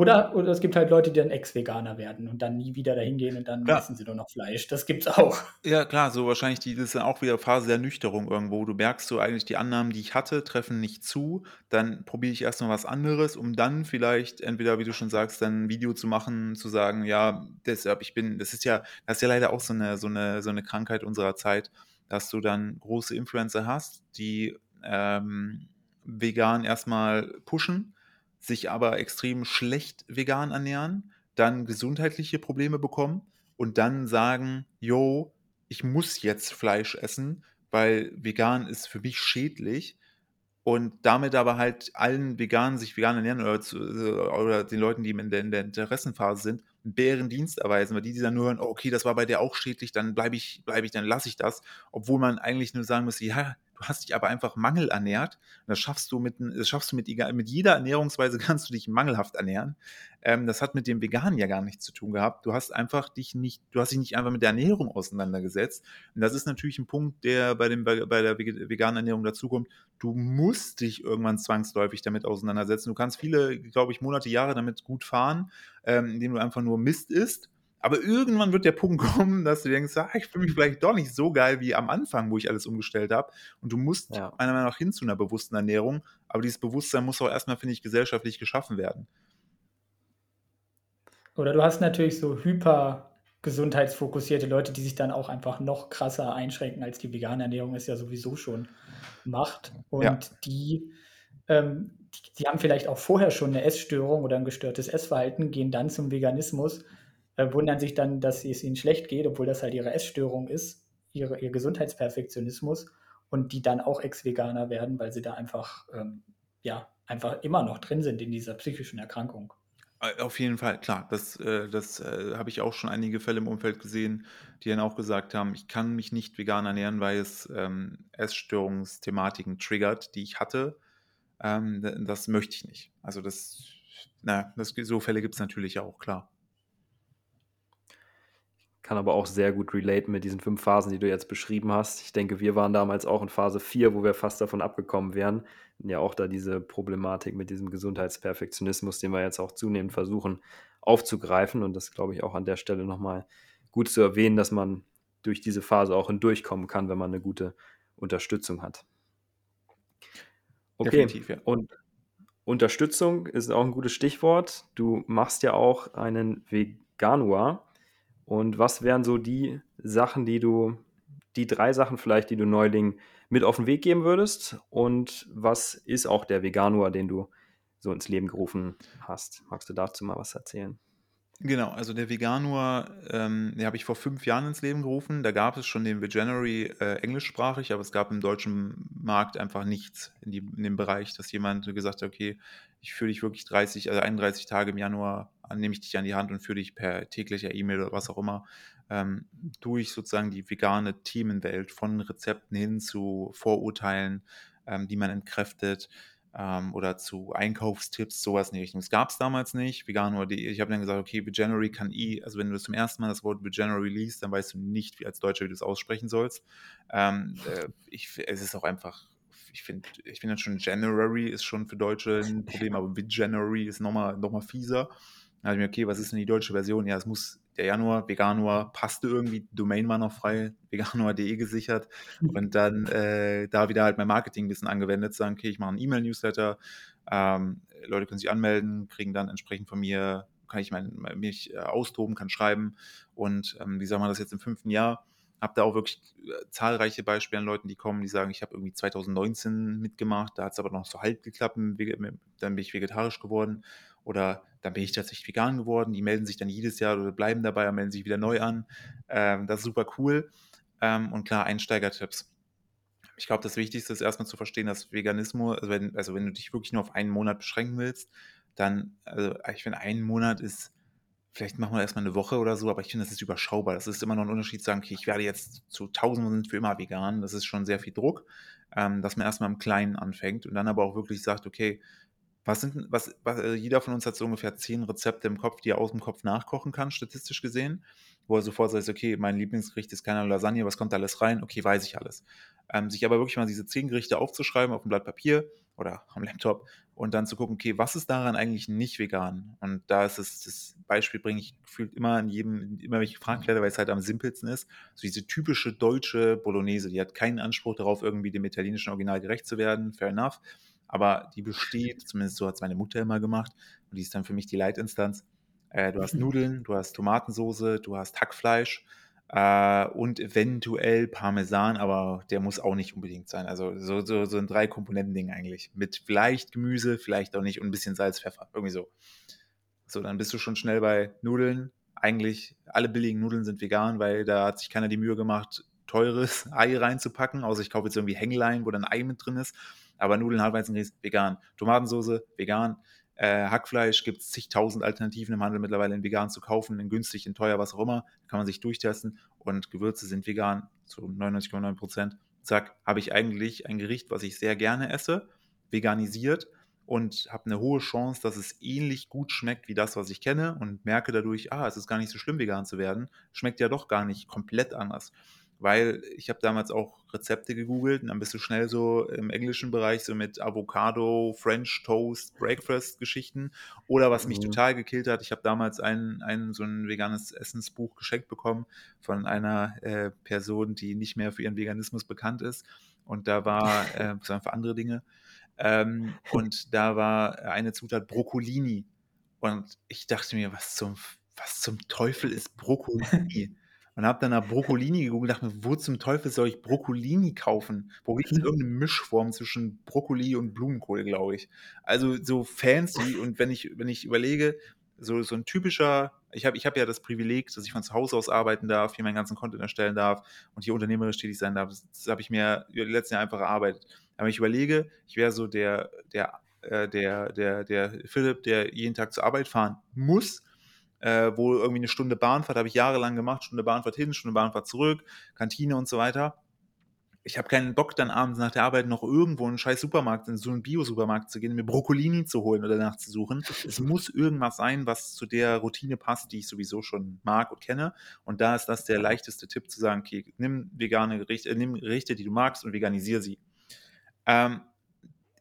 Oder, oder es gibt halt Leute, die dann Ex-Veganer werden und dann nie wieder dahin gehen und dann klar. essen sie nur noch Fleisch. Das gibt's auch. Ja, klar, so wahrscheinlich die, das ist dann auch wieder Phase der Nüchterung irgendwo. Du merkst so eigentlich, die Annahmen, die ich hatte, treffen nicht zu. Dann probiere ich erstmal was anderes, um dann vielleicht entweder, wie du schon sagst, dann ein Video zu machen, zu sagen, ja, deshalb, ich bin, das ist ja, das ist ja leider auch so eine, so eine, so eine Krankheit unserer Zeit, dass du dann große Influencer hast, die ähm, vegan erstmal pushen sich aber extrem schlecht vegan ernähren, dann gesundheitliche Probleme bekommen und dann sagen, yo, ich muss jetzt Fleisch essen, weil vegan ist für mich schädlich. Und damit aber halt allen Veganen sich vegan ernähren oder, zu, oder den Leuten, die in der, in der Interessenphase sind, Bärendienst erweisen, weil die, die dann nur hören, oh, okay, das war bei dir auch schädlich, dann bleibe ich, bleibe ich, dann lasse ich das, obwohl man eigentlich nur sagen muss, ja, Du hast dich aber einfach mangelernährt. Und das schaffst du mit, das schaffst du mit, mit jeder Ernährungsweise kannst du dich mangelhaft ernähren. Ähm, das hat mit dem Veganen ja gar nichts zu tun gehabt. Du hast einfach dich nicht, du hast dich nicht einfach mit der Ernährung auseinandergesetzt. Und das ist natürlich ein Punkt, der bei, dem, bei der veganen Ernährung dazukommt. Du musst dich irgendwann zwangsläufig damit auseinandersetzen. Du kannst viele, glaube ich, Monate, Jahre damit gut fahren, ähm, indem du einfach nur Mist isst aber irgendwann wird der Punkt kommen, dass du denkst, ah, ich fühle mich vielleicht doch nicht so geil wie am Anfang, wo ich alles umgestellt habe. Und du musst ja. meiner Meinung nach hin zu einer bewussten Ernährung. Aber dieses Bewusstsein muss auch erstmal, finde ich, gesellschaftlich geschaffen werden. Oder du hast natürlich so hyper gesundheitsfokussierte Leute, die sich dann auch einfach noch krasser einschränken, als die vegane Ernährung es ja sowieso schon macht. Und ja. die, ähm, die, die haben vielleicht auch vorher schon eine Essstörung oder ein gestörtes Essverhalten, gehen dann zum Veganismus äh, wundern sich dann, dass es ihnen schlecht geht, obwohl das halt ihre Essstörung ist, ihre, ihr Gesundheitsperfektionismus und die dann auch Ex-Veganer werden, weil sie da einfach, ähm, ja, einfach immer noch drin sind in dieser psychischen Erkrankung. Äh, auf jeden Fall, klar. Das, äh, das äh, habe ich auch schon einige Fälle im Umfeld gesehen, die dann auch gesagt haben, ich kann mich nicht vegan ernähren, weil es ähm, Essstörungsthematiken triggert, die ich hatte. Ähm, das möchte ich nicht. Also das, na, das, so Fälle gibt es natürlich auch, klar kann aber auch sehr gut relaten mit diesen fünf Phasen, die du jetzt beschrieben hast. Ich denke, wir waren damals auch in Phase 4, wo wir fast davon abgekommen wären. Ja, auch da diese Problematik mit diesem Gesundheitsperfektionismus, den wir jetzt auch zunehmend versuchen aufzugreifen. Und das glaube ich auch an der Stelle nochmal gut zu erwähnen, dass man durch diese Phase auch hindurchkommen kann, wenn man eine gute Unterstützung hat. Okay, ja. und Unterstützung ist auch ein gutes Stichwort. Du machst ja auch einen Veganuar. Und was wären so die Sachen, die du, die drei Sachen vielleicht, die du Neulingen mit auf den Weg geben würdest? Und was ist auch der Veganuar, den du so ins Leben gerufen hast? Magst du dazu mal was erzählen? Genau, also der Veganur, ähm, den habe ich vor fünf Jahren ins Leben gerufen. Da gab es schon den Veganuary äh, englischsprachig, aber es gab im deutschen Markt einfach nichts in, die, in dem Bereich, dass jemand gesagt hat, okay, ich führe dich wirklich 30, also 31 Tage im Januar, nehme ich dich an die Hand und führe dich per täglicher E-Mail oder was auch immer ähm, durch sozusagen die vegane Themenwelt von Rezepten hin zu Vorurteilen, ähm, die man entkräftet ähm, oder zu Einkaufstipps, sowas in die Richtung. Das gab es damals nicht. Vegan.de, ich habe dann gesagt, okay, Veganuary kann i, also wenn du zum ersten Mal das Wort Veganuary liest, dann weißt du nicht, wie als Deutscher, wie du es aussprechen sollst. Ähm, äh, ich, es ist auch einfach, ich finde, ich finde schon January ist schon für Deutsche ein Problem, aber Veganuary ist nochmal noch mal fieser. Da habe ich mir, okay, was ist denn die deutsche Version? Ja, es muss der Januar, Veganuar, passte irgendwie, Domain war noch frei, veganuar.de gesichert mhm. und dann äh, da wieder halt mein Marketing ein bisschen angewendet, sagen, okay, ich mache einen E-Mail-Newsletter, ähm, Leute können sich anmelden, kriegen dann entsprechend von mir, kann ich mein, mich äh, austoben, kann schreiben und ähm, wie sagen wir das jetzt im fünften Jahr, habe da auch wirklich äh, zahlreiche Beispiele an Leuten, die kommen, die sagen, ich habe irgendwie 2019 mitgemacht, da hat es aber noch so halb geklappt, dann bin ich vegetarisch geworden oder dann bin ich tatsächlich vegan geworden. Die melden sich dann jedes Jahr oder bleiben dabei und melden sich wieder neu an. Ähm, das ist super cool. Ähm, und klar, Einsteigertipps. Ich glaube, das Wichtigste ist erstmal zu verstehen, dass Veganismus, also wenn, also wenn du dich wirklich nur auf einen Monat beschränken willst, dann, also ich finde, ein Monat ist, vielleicht machen wir erstmal eine Woche oder so, aber ich finde, das ist überschaubar. Das ist immer noch ein Unterschied zu sagen, okay, ich werde jetzt zu Tausenden für immer vegan. Das ist schon sehr viel Druck, ähm, dass man erstmal im Kleinen anfängt und dann aber auch wirklich sagt, okay, was sind, was, was, also jeder von uns hat so ungefähr zehn Rezepte im Kopf, die er aus dem Kopf nachkochen kann, statistisch gesehen, wo er sofort sagt, okay, mein Lieblingsgericht ist keine Lasagne, was kommt da alles rein? Okay, weiß ich alles. Ähm, sich aber wirklich mal diese zehn Gerichte aufzuschreiben auf ein Blatt Papier oder am Laptop und dann zu gucken, okay, was ist daran eigentlich nicht vegan? Und da ist es, das Beispiel bringe ich gefühlt immer in jedem, immer wenn ich gefragt werde, weil es halt am simpelsten ist, so diese typische deutsche Bolognese, die hat keinen Anspruch darauf, irgendwie dem italienischen Original gerecht zu werden, fair enough aber die besteht, zumindest so hat es meine Mutter immer gemacht, und die ist dann für mich die Leitinstanz. Äh, du hast mhm. Nudeln, du hast Tomatensoße, du hast Hackfleisch äh, und eventuell Parmesan, aber der muss auch nicht unbedingt sein. Also so, so, so ein Drei-Komponenten-Ding eigentlich. Mit vielleicht Gemüse, vielleicht auch nicht und ein bisschen Salz, Pfeffer, irgendwie so. So, dann bist du schon schnell bei Nudeln. Eigentlich alle billigen Nudeln sind vegan, weil da hat sich keiner die Mühe gemacht, teures Ei reinzupacken, außer ich kaufe jetzt irgendwie Hänglein, wo dann Ei mit drin ist. Aber Nudeln, Hartweizengrieß, vegan. Tomatensauce, vegan. Äh, Hackfleisch gibt es zigtausend Alternativen im Handel mittlerweile in vegan zu kaufen, in günstig, in teuer, was auch immer. Kann man sich durchtesten. Und Gewürze sind vegan zu 99,9 Prozent. Zack, habe ich eigentlich ein Gericht, was ich sehr gerne esse, veganisiert und habe eine hohe Chance, dass es ähnlich gut schmeckt wie das, was ich kenne und merke dadurch, ah, es ist gar nicht so schlimm, vegan zu werden. Schmeckt ja doch gar nicht komplett anders weil ich habe damals auch Rezepte gegoogelt und dann bist du schnell so im englischen Bereich so mit Avocado, French Toast, Breakfast Geschichten oder was mich mhm. total gekillt hat, ich habe damals ein, ein so ein veganes Essensbuch geschenkt bekommen von einer äh, Person, die nicht mehr für ihren Veganismus bekannt ist und da war, äh, für andere Dinge ähm, und da war eine Zutat Broccolini und ich dachte mir, was zum, was zum Teufel ist Broccolini? und habe dann nach Broccolini gegoogelt und dachte mir, wo zum Teufel soll ich Broccolini kaufen? Wo gibt es mhm. irgendeine Mischform zwischen Brokkoli und Blumenkohl, glaube ich. Also so fancy und wenn ich, wenn ich überlege, so, so ein typischer, ich habe ich hab ja das Privileg, dass ich von zu Hause aus arbeiten darf, hier meinen ganzen Content erstellen darf und hier unternehmerisch tätig sein darf. Das, das habe ich mir die letzten Jahre einfach erarbeitet. Aber ich überlege, ich wäre so der, der, äh, der, der, der Philipp, der jeden Tag zur Arbeit fahren muss äh, wo irgendwie eine Stunde Bahnfahrt habe ich jahrelang gemacht, Stunde Bahnfahrt hin, Stunde Bahnfahrt zurück, Kantine und so weiter. Ich habe keinen Bock, dann abends nach der Arbeit noch irgendwo in einen scheiß Supermarkt, in so einen Bio-Supermarkt zu gehen, mir Broccolini zu holen oder nachzusuchen. Es muss irgendwas sein, was zu der Routine passt, die ich sowieso schon mag und kenne. Und da ist das der leichteste Tipp zu sagen, okay, nimm vegane Gerichte, äh, nimm Gerichte, die du magst und veganisiere sie. Ähm,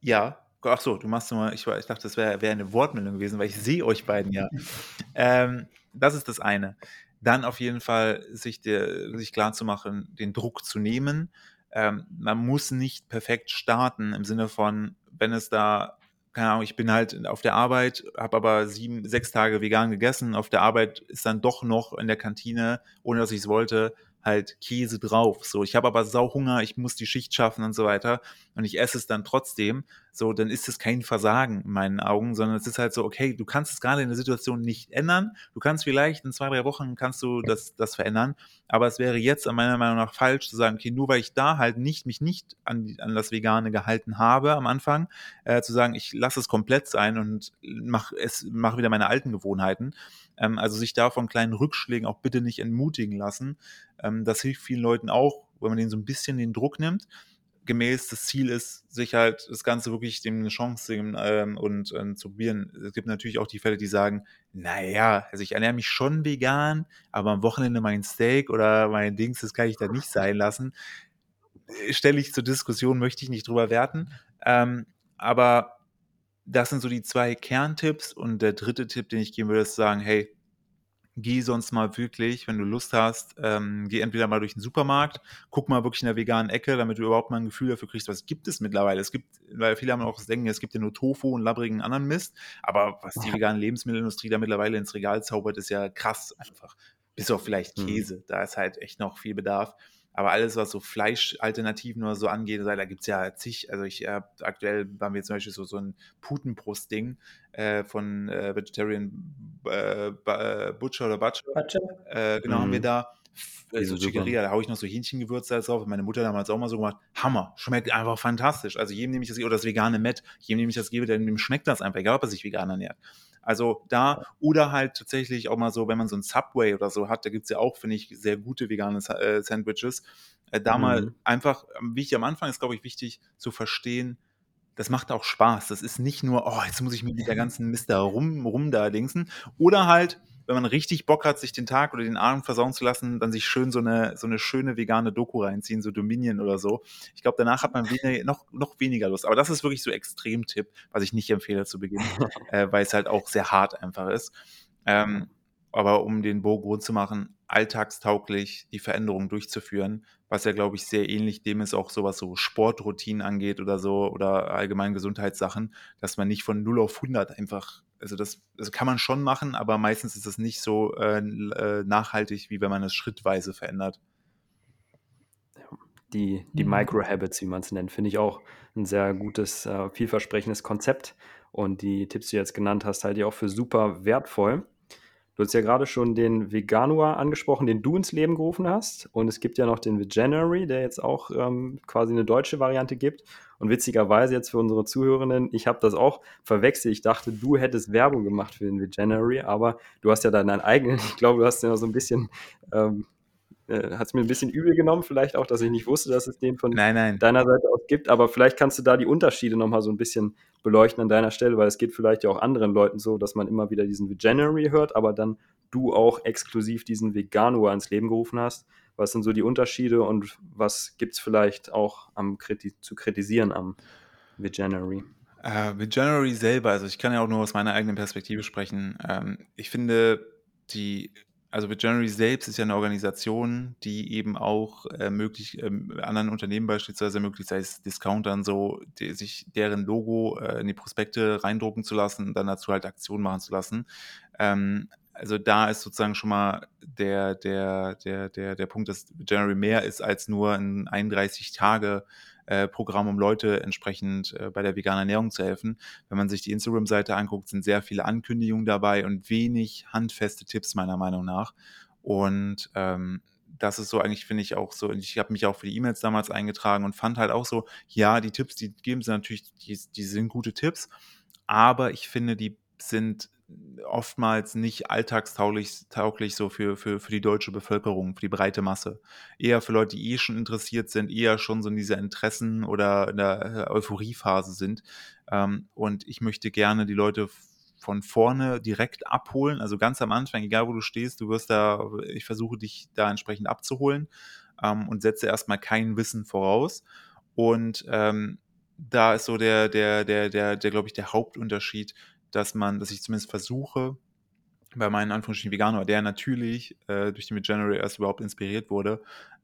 ja, Ach so, du machst nur, ich, ich dachte, das wäre wär eine Wortmeldung gewesen, weil ich sehe euch beiden ja. ähm, das ist das eine. Dann auf jeden Fall sich, der, sich klar zu machen, den Druck zu nehmen. Ähm, man muss nicht perfekt starten im Sinne von, wenn es da, keine Ahnung, ich bin halt auf der Arbeit, habe aber sieben, sechs Tage vegan gegessen. Auf der Arbeit ist dann doch noch in der Kantine, ohne dass ich es wollte, halt Käse drauf. So, ich habe aber Sauhunger, ich muss die Schicht schaffen und so weiter und ich esse es dann trotzdem. so, dann ist es kein Versagen in meinen Augen, sondern es ist halt so, okay, du kannst es gerade in der Situation nicht ändern. Du kannst vielleicht in zwei, drei Wochen kannst du das, das verändern. Aber es wäre jetzt meiner Meinung nach falsch zu sagen, okay, nur weil ich da halt nicht, mich nicht an, an das Vegane gehalten habe am Anfang, äh, zu sagen, ich lasse es komplett sein und mach es, mach wieder meine alten Gewohnheiten. Ähm, also sich da von kleinen Rückschlägen auch bitte nicht entmutigen lassen. Ähm, das hilft vielen Leuten auch, wenn man denen so ein bisschen den Druck nimmt gemäß das Ziel ist, sich halt das Ganze wirklich dem eine Chance zu geben ähm, und äh, zu probieren. Es gibt natürlich auch die Fälle, die sagen, naja, also ich ernähre mich schon vegan, aber am Wochenende mein Steak oder mein Dings, das kann ich da nicht sein lassen. Äh, stelle ich zur Diskussion, möchte ich nicht drüber werten. Ähm, aber das sind so die zwei Kerntipps und der dritte Tipp, den ich geben würde, ist sagen, hey, geh sonst mal wirklich, wenn du Lust hast, ähm, geh entweder mal durch den Supermarkt, guck mal wirklich in der veganen Ecke, damit du überhaupt mal ein Gefühl dafür kriegst, was gibt es mittlerweile. Es gibt, weil viele haben auch das Denken, es gibt ja nur Tofu und labbrigen anderen Mist, aber was die vegane Lebensmittelindustrie da mittlerweile ins Regal zaubert, ist ja krass einfach. Bis auf vielleicht mhm. Käse, mhm. da ist halt echt noch viel Bedarf. Aber alles, was so Fleischalternativen oder so angeht, da gibt es ja zig. Also ich äh, aktuell haben wir zum Beispiel so, so ein Putenbrust-Ding äh, von äh, Vegetarian äh, äh, Butcher oder Butcher. Butcher? Äh, genau, mhm. haben wir mhm. da. So Chicoria, da haue ich noch so Hähnchengewürze drauf. Meine Mutter damals auch mal so gemacht. Hammer, schmeckt einfach fantastisch. Also jedem nehme ich das, oder das vegane Met, jedem nehme ich das gebe, dem schmeckt das einfach, egal ob er sich vegan ernährt. Also da oder halt tatsächlich auch mal so, wenn man so ein Subway oder so hat, da gibt es ja auch, finde ich, sehr gute vegane äh, Sandwiches. Äh, da mhm. mal einfach, wie ich am Anfang ist, glaube ich, wichtig zu verstehen, das macht auch Spaß. Das ist nicht nur, oh, jetzt muss ich mit der ganzen Mist da rum, rum da dingsen. Oder halt, wenn man richtig Bock hat, sich den Tag oder den Abend versauen zu lassen, dann sich schön so eine, so eine schöne vegane Doku reinziehen, so Dominion oder so. Ich glaube, danach hat man weniger, noch, noch weniger Lust. Aber das ist wirklich so Extremtipp, was ich nicht empfehle zu Beginn, äh, weil es halt auch sehr hart einfach ist. Ähm, aber um den Bogen rund zu machen, alltagstauglich die Veränderungen durchzuführen, was ja, glaube ich, sehr ähnlich dem ist, auch so was so Sportroutinen angeht oder so oder allgemein Gesundheitssachen, dass man nicht von 0 auf 100 einfach also das, das kann man schon machen, aber meistens ist das nicht so äh, äh nachhaltig, wie wenn man es schrittweise verändert. Die, die mhm. Micro-Habits, wie man es nennt, finde ich auch ein sehr gutes, äh, vielversprechendes Konzept. Und die Tipps, die du jetzt genannt hast, halte ich auch für super wertvoll. Du hast ja gerade schon den Veganuar angesprochen, den du ins Leben gerufen hast. Und es gibt ja noch den Veganuary, der jetzt auch ähm, quasi eine deutsche Variante gibt. Und witzigerweise jetzt für unsere Zuhörenden, ich habe das auch verwechselt. Ich dachte, du hättest Werbung gemacht für den Veganuary, aber du hast ja deinen eigenen. Ich glaube, du hast ja so ein bisschen ähm, äh, hat es mir ein bisschen übel genommen, vielleicht auch, dass ich nicht wusste, dass es den von nein, nein. deiner Seite aus gibt. Aber vielleicht kannst du da die Unterschiede nochmal so ein bisschen beleuchten an deiner Stelle, weil es geht vielleicht ja auch anderen Leuten so, dass man immer wieder diesen Veganuary hört, aber dann du auch exklusiv diesen Veganuar ins Leben gerufen hast. Was sind so die Unterschiede und was gibt es vielleicht auch am Kriti zu kritisieren am Veganuary? Äh, Veganuary selber, also ich kann ja auch nur aus meiner eigenen Perspektive sprechen. Ähm, ich finde, die also Bitgenery selbst ist ja eine Organisation, die eben auch äh, möglich, ähm, anderen Unternehmen beispielsweise ermöglicht, sei es Discountern so, die, sich deren Logo äh, in die Prospekte reindrucken zu lassen und dann dazu halt Aktionen machen zu lassen. Ähm, also da ist sozusagen schon mal der, der, der, der, der Punkt, dass January mehr ist als nur ein 31 Tage äh, Programm, um Leute entsprechend äh, bei der veganen Ernährung zu helfen. Wenn man sich die Instagram-Seite anguckt, sind sehr viele Ankündigungen dabei und wenig handfeste Tipps meiner Meinung nach. Und ähm, das ist so eigentlich, finde ich auch so, ich habe mich auch für die E-Mails damals eingetragen und fand halt auch so, ja, die Tipps, die geben sie natürlich, die, die sind gute Tipps, aber ich finde, die sind oftmals nicht alltagstauglich tauglich so für, für, für die deutsche Bevölkerung, für die breite Masse. Eher für Leute, die eh schon interessiert sind, eher schon so in dieser Interessen- oder in der äh, Euphoriephase sind. Ähm, und ich möchte gerne die Leute von vorne direkt abholen, also ganz am Anfang, egal wo du stehst, du wirst da, ich versuche dich da entsprechend abzuholen ähm, und setze erstmal kein Wissen voraus. Und ähm, da ist so der, der, der, der, der, glaube ich, der Hauptunterschied dass man, dass ich zumindest versuche, bei meinen Anführungsstrichen Veganer, der natürlich äh, durch die Midgenery erst überhaupt inspiriert wurde,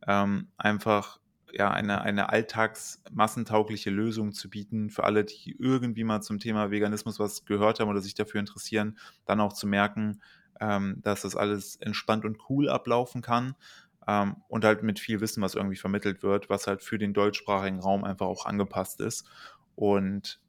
ähm, einfach ja, eine, eine alltagsmassentaugliche Lösung zu bieten für alle, die irgendwie mal zum Thema Veganismus was gehört haben oder sich dafür interessieren, dann auch zu merken, ähm, dass das alles entspannt und cool ablaufen kann ähm, und halt mit viel Wissen, was irgendwie vermittelt wird, was halt für den deutschsprachigen Raum einfach auch angepasst ist. Und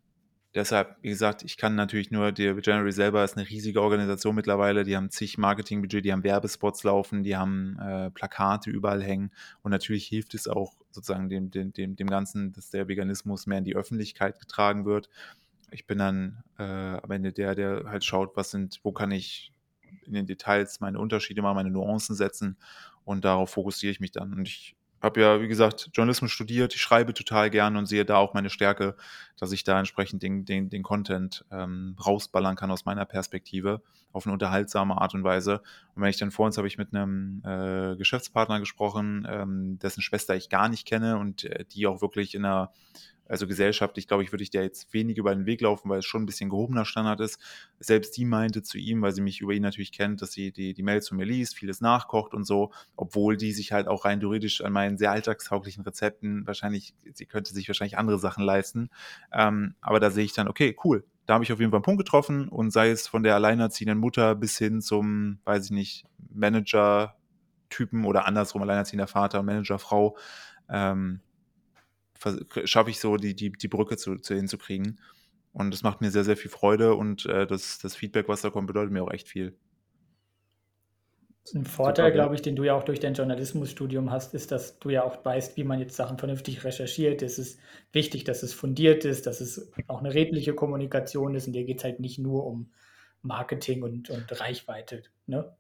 Deshalb, wie gesagt, ich kann natürlich nur, die Regenery selber ist eine riesige Organisation mittlerweile, die haben zig Marketingbudget, die haben Werbespots laufen, die haben äh, Plakate überall hängen und natürlich hilft es auch sozusagen dem, dem, dem, dem Ganzen, dass der Veganismus mehr in die Öffentlichkeit getragen wird. Ich bin dann äh, am Ende der, der halt schaut, was sind, wo kann ich in den Details meine Unterschiede machen, meine Nuancen setzen und darauf fokussiere ich mich dann. Und ich habe ja, wie gesagt, Journalismus studiert, ich schreibe total gern und sehe da auch meine Stärke, dass ich da entsprechend den, den, den Content ähm, rausballern kann aus meiner Perspektive auf eine unterhaltsame Art und Weise. Und wenn ich dann vor uns habe ich mit einem äh, Geschäftspartner gesprochen, ähm, dessen Schwester ich gar nicht kenne und äh, die auch wirklich in einer also gesellschaftlich, glaube ich, würde ich der jetzt wenig über den Weg laufen, weil es schon ein bisschen gehobener Standard ist. Selbst die meinte zu ihm, weil sie mich über ihn natürlich kennt, dass sie die, die Mails von mir liest, vieles nachkocht und so, obwohl die sich halt auch rein theoretisch an meinen sehr alltagstauglichen Rezepten wahrscheinlich, sie könnte sich wahrscheinlich andere Sachen leisten. Ähm, aber da sehe ich dann, okay, cool. Da habe ich auf jeden Fall einen Punkt getroffen und sei es von der alleinerziehenden Mutter bis hin zum, weiß ich nicht, Manager-Typen oder andersrum alleinerziehender Vater, Managerfrau. Ähm, schaffe ich so, die, die, die Brücke zu, zu hinzukriegen. Und das macht mir sehr, sehr viel Freude und äh, das, das Feedback, was da kommt, bedeutet mir auch echt viel. Ein Vorteil, glaube ich, den du ja auch durch dein Journalismusstudium hast, ist, dass du ja auch weißt, wie man jetzt Sachen vernünftig recherchiert. Es ist wichtig, dass es fundiert ist, dass es auch eine redliche Kommunikation ist und dir geht es halt nicht nur um Marketing und, und Reichweite. Ne?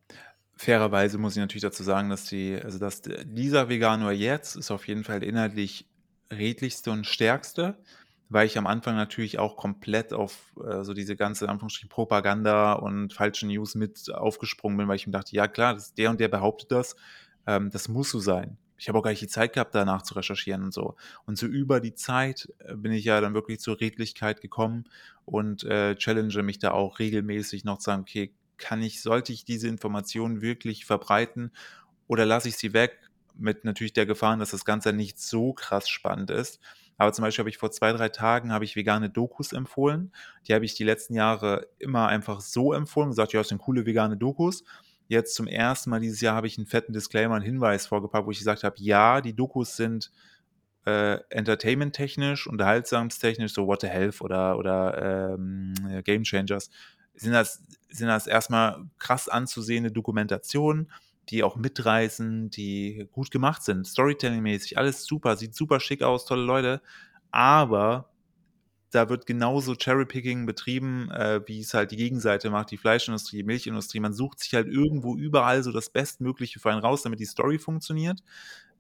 Fairerweise muss ich natürlich dazu sagen, dass die, also dass dieser Veganer jetzt ist auf jeden Fall inhaltlich redlichste und stärkste, weil ich am Anfang natürlich auch komplett auf äh, so diese ganze Anführungsstrichen Propaganda und falsche News mit aufgesprungen bin, weil ich mir dachte, ja klar, das, der und der behauptet das, ähm, das muss so sein. Ich habe auch gar nicht die Zeit gehabt, danach zu recherchieren und so. Und so über die Zeit äh, bin ich ja dann wirklich zur Redlichkeit gekommen und äh, challenge mich da auch regelmäßig noch zu sagen, okay, kann ich, sollte ich diese Informationen wirklich verbreiten oder lasse ich sie weg mit natürlich der Gefahr, dass das Ganze nicht so krass spannend ist. Aber zum Beispiel habe ich vor zwei, drei Tagen habe ich vegane Dokus empfohlen. Die habe ich die letzten Jahre immer einfach so empfohlen, gesagt, ja, das sind coole vegane Dokus. Jetzt zum ersten Mal dieses Jahr habe ich einen fetten Disclaimer, einen Hinweis vorgepackt, wo ich gesagt habe, ja, die Dokus sind äh, entertainment-technisch, unterhaltsamstechnisch, so What the Health oder, oder ähm, Game Changers, sind das, sind das erstmal krass anzusehende Dokumentationen die auch mitreißen, die gut gemacht sind, Storytelling-mäßig, alles super, sieht super schick aus, tolle Leute, aber da wird genauso Cherry-Picking betrieben, äh, wie es halt die Gegenseite macht, die Fleischindustrie, die Milchindustrie. Man sucht sich halt irgendwo überall so das Bestmögliche für einen raus, damit die Story funktioniert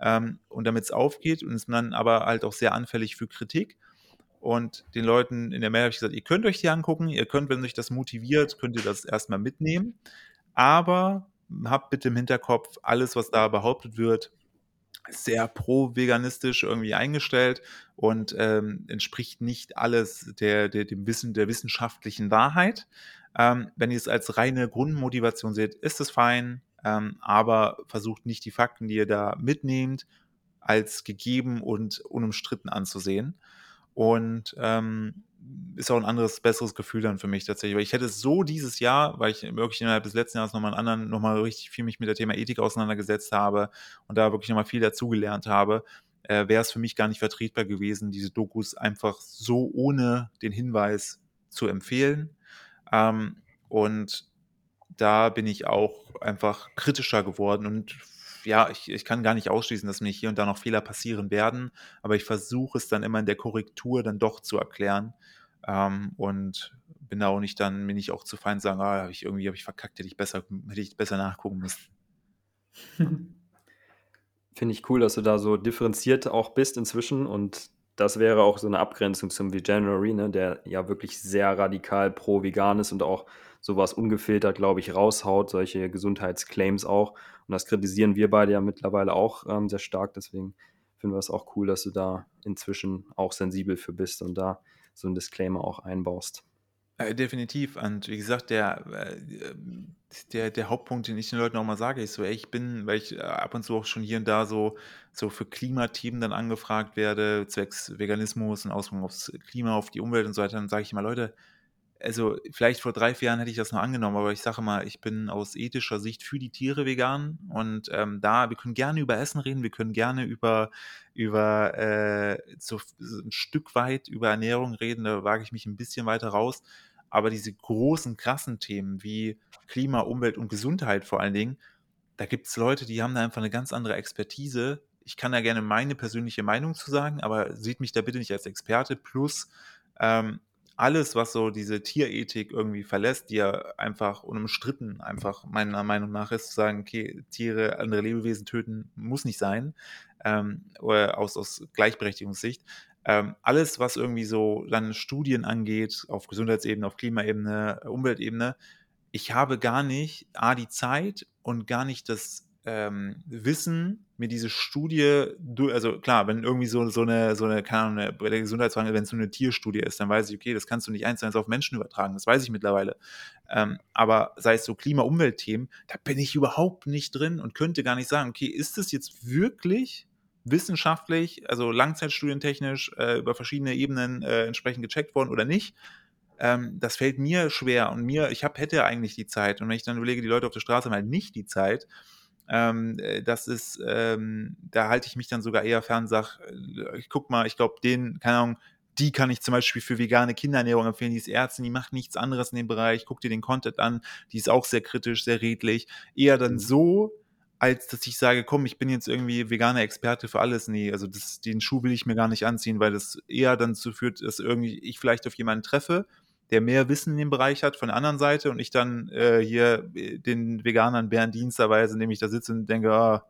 ähm, und damit es aufgeht und ist dann aber halt auch sehr anfällig für Kritik. Und den Leuten in der Mail habe ich gesagt, ihr könnt euch die angucken, ihr könnt, wenn euch das motiviert, könnt ihr das erstmal mitnehmen. Aber habt bitte im Hinterkopf, alles, was da behauptet wird, sehr pro-veganistisch irgendwie eingestellt und ähm, entspricht nicht alles der, der, dem Wissen, der wissenschaftlichen Wahrheit. Ähm, wenn ihr es als reine Grundmotivation seht, ist es fein, ähm, aber versucht nicht die Fakten, die ihr da mitnehmt, als gegeben und unumstritten anzusehen. Und ähm, ist auch ein anderes, besseres Gefühl dann für mich tatsächlich. Weil ich hätte es so dieses Jahr, weil ich wirklich innerhalb des letzten Jahres nochmal einen anderen, nochmal richtig viel mich mit der Thema Ethik auseinandergesetzt habe und da wirklich nochmal viel dazugelernt habe, äh, wäre es für mich gar nicht vertretbar gewesen, diese Dokus einfach so ohne den Hinweis zu empfehlen. Ähm, und da bin ich auch einfach kritischer geworden und ja, ich, ich kann gar nicht ausschließen, dass mir hier und da noch Fehler passieren werden, aber ich versuche es dann immer in der Korrektur dann doch zu erklären ähm, und bin da auch nicht dann, bin ich auch zu fein sagen, ah, hab ich irgendwie habe ich verkackt, hätte ich besser, hätte ich besser nachgucken müssen. Finde ich cool, dass du da so differenziert auch bist inzwischen und das wäre auch so eine Abgrenzung zum Veganuary, ne, der ja wirklich sehr radikal pro-vegan ist und auch sowas ungefiltert, glaube ich, raushaut, solche Gesundheitsclaims auch. Und das kritisieren wir beide ja mittlerweile auch ähm, sehr stark. Deswegen finden wir es auch cool, dass du da inzwischen auch sensibel für bist und da so einen Disclaimer auch einbaust. Äh, definitiv. Und wie gesagt, der, äh, der, der Hauptpunkt, den ich den Leuten auch mal sage, ist so, ey, ich bin, weil ich äh, ab und zu auch schon hier und da so, so für Klimathemen dann angefragt werde, zwecks Veganismus und Auswirkungen aufs Klima, auf die Umwelt und so weiter, dann sage ich immer, Leute, also vielleicht vor drei, vier Jahren hätte ich das noch angenommen, aber ich sage mal, ich bin aus ethischer Sicht für die Tiere vegan und ähm, da, wir können gerne über Essen reden, wir können gerne über, über äh, so, ein Stück weit über Ernährung reden, da wage ich mich ein bisschen weiter raus, aber diese großen, krassen Themen wie Klima, Umwelt und Gesundheit vor allen Dingen, da gibt es Leute, die haben da einfach eine ganz andere Expertise. Ich kann da gerne meine persönliche Meinung zu sagen, aber sieht mich da bitte nicht als Experte. Plus, ähm, alles, was so diese Tierethik irgendwie verlässt, die ja einfach unumstritten einfach meiner Meinung nach ist, zu sagen, okay, Tiere, andere Lebewesen töten, muss nicht sein, ähm, oder aus, aus Gleichberechtigungssicht. Ähm, alles, was irgendwie so dann Studien angeht, auf Gesundheitsebene, auf Klimaebene, Umweltebene, ich habe gar nicht A, die Zeit und gar nicht das ähm, Wissen, mir diese Studie, also klar, wenn irgendwie so, so eine, so eine, keine Ahnung, eine, bei der Gesundheitsfrage, wenn es so eine Tierstudie ist, dann weiß ich, okay, das kannst du nicht eins zu eins auf Menschen übertragen, das weiß ich mittlerweile. Ähm, aber sei es so Klima-Umwelt-Themen, da bin ich überhaupt nicht drin und könnte gar nicht sagen, okay, ist das jetzt wirklich wissenschaftlich, also langzeitstudientechnisch äh, über verschiedene Ebenen äh, entsprechend gecheckt worden oder nicht? Ähm, das fällt mir schwer und mir, ich hab, hätte eigentlich die Zeit und wenn ich dann überlege, die Leute auf der Straße haben halt nicht die Zeit, ähm, äh, das ist, ähm, da halte ich mich dann sogar eher fern, sag, äh, ich guck mal, ich glaube, den, keine Ahnung, die kann ich zum Beispiel für vegane Kinderernährung empfehlen. Die ist Ärztin, die macht nichts anderes in dem Bereich. Guck dir den Content an. Die ist auch sehr kritisch, sehr redlich. Eher dann mhm. so, als dass ich sage, komm, ich bin jetzt irgendwie veganer Experte für alles. Nee, also das, den Schuh will ich mir gar nicht anziehen, weil das eher dann dazu führt, dass irgendwie ich vielleicht auf jemanden treffe, der mehr Wissen in dem Bereich hat von der anderen Seite und ich dann äh, hier äh, den Veganern Bärendienst erweise, indem ich da sitze und denke, ah,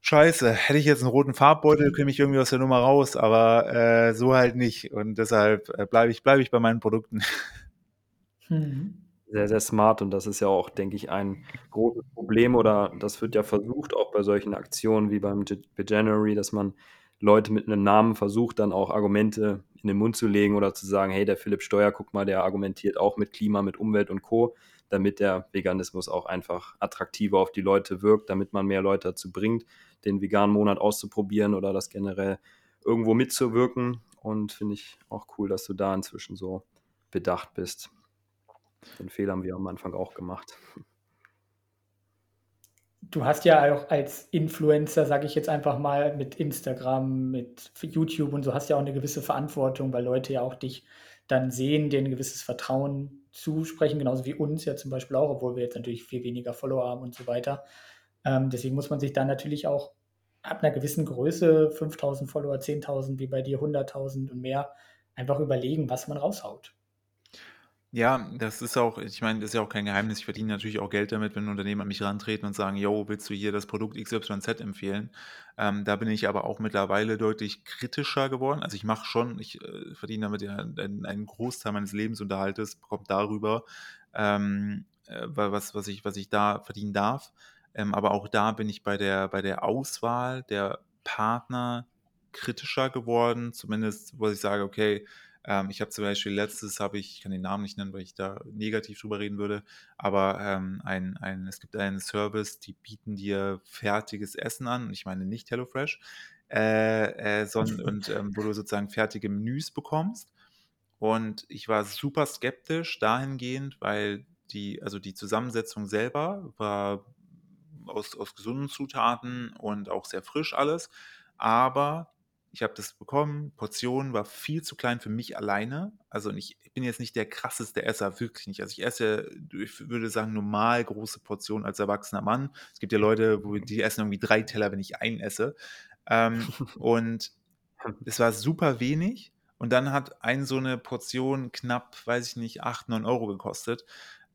scheiße, hätte ich jetzt einen roten Farbbeutel, käme ich irgendwie aus der Nummer raus, aber äh, so halt nicht. Und deshalb äh, bleibe ich, bleib ich bei meinen Produkten. Hm. Sehr, sehr smart und das ist ja auch, denke ich, ein großes Problem oder das wird ja versucht, auch bei solchen Aktionen wie beim January, dass man Leute mit einem Namen versucht, dann auch Argumente in den Mund zu legen oder zu sagen, hey, der Philipp Steuer, guck mal, der argumentiert auch mit Klima, mit Umwelt und Co., damit der Veganismus auch einfach attraktiver auf die Leute wirkt, damit man mehr Leute dazu bringt, den veganen Monat auszuprobieren oder das generell irgendwo mitzuwirken. Und finde ich auch cool, dass du da inzwischen so bedacht bist. Den Fehler haben wir am Anfang auch gemacht du hast ja auch als Influencer, sage ich jetzt einfach mal, mit Instagram, mit YouTube und so, hast ja auch eine gewisse Verantwortung, weil Leute ja auch dich dann sehen, dir ein gewisses Vertrauen zusprechen, genauso wie uns ja zum Beispiel auch, obwohl wir jetzt natürlich viel weniger Follower haben und so weiter. Ähm, deswegen muss man sich dann natürlich auch ab einer gewissen Größe, 5000 Follower, 10.000, wie bei dir 100.000 und mehr, einfach überlegen, was man raushaut. Ja, das ist auch ich meine, das ist ja auch kein Geheimnis. Ich verdiene natürlich auch Geld damit, wenn Unternehmen an mich rantreten und sagen: „Jo, willst du hier das Produkt XYZ empfehlen?“ Ähm, da bin ich aber auch mittlerweile deutlich kritischer geworden. Also, ich mache schon ich, äh, verdiene damit ja einen einen Großteil meines Lebensunterhaltes kommt darüber, ähm, äh, was was ich was ich da verdienen darf. Ähm, aber auch da bin ich bei der bei der Auswahl der Partner kritischer geworden, zumindest wo ich sage: „Okay, ähm, ich habe zum Beispiel letztes, habe ich, ich kann den Namen nicht nennen, weil ich da negativ drüber reden würde, aber ähm, ein, ein, es gibt einen Service, die bieten dir fertiges Essen an. Ich meine nicht HelloFresh, äh, äh, sondern, und ähm, wo du sozusagen fertige Menüs bekommst. Und ich war super skeptisch dahingehend, weil die, also die Zusammensetzung selber war aus, aus gesunden Zutaten und auch sehr frisch alles. Aber ich habe das bekommen. Portion war viel zu klein für mich alleine. Also ich bin jetzt nicht der krasseste Esser, wirklich nicht. Also ich esse, ich würde sagen, normal große Portionen als erwachsener Mann. Es gibt ja Leute, wo die essen irgendwie drei Teller, wenn ich einen esse. Ähm, und es war super wenig. Und dann hat ein so eine Portion knapp, weiß ich nicht, 8, 9 Euro gekostet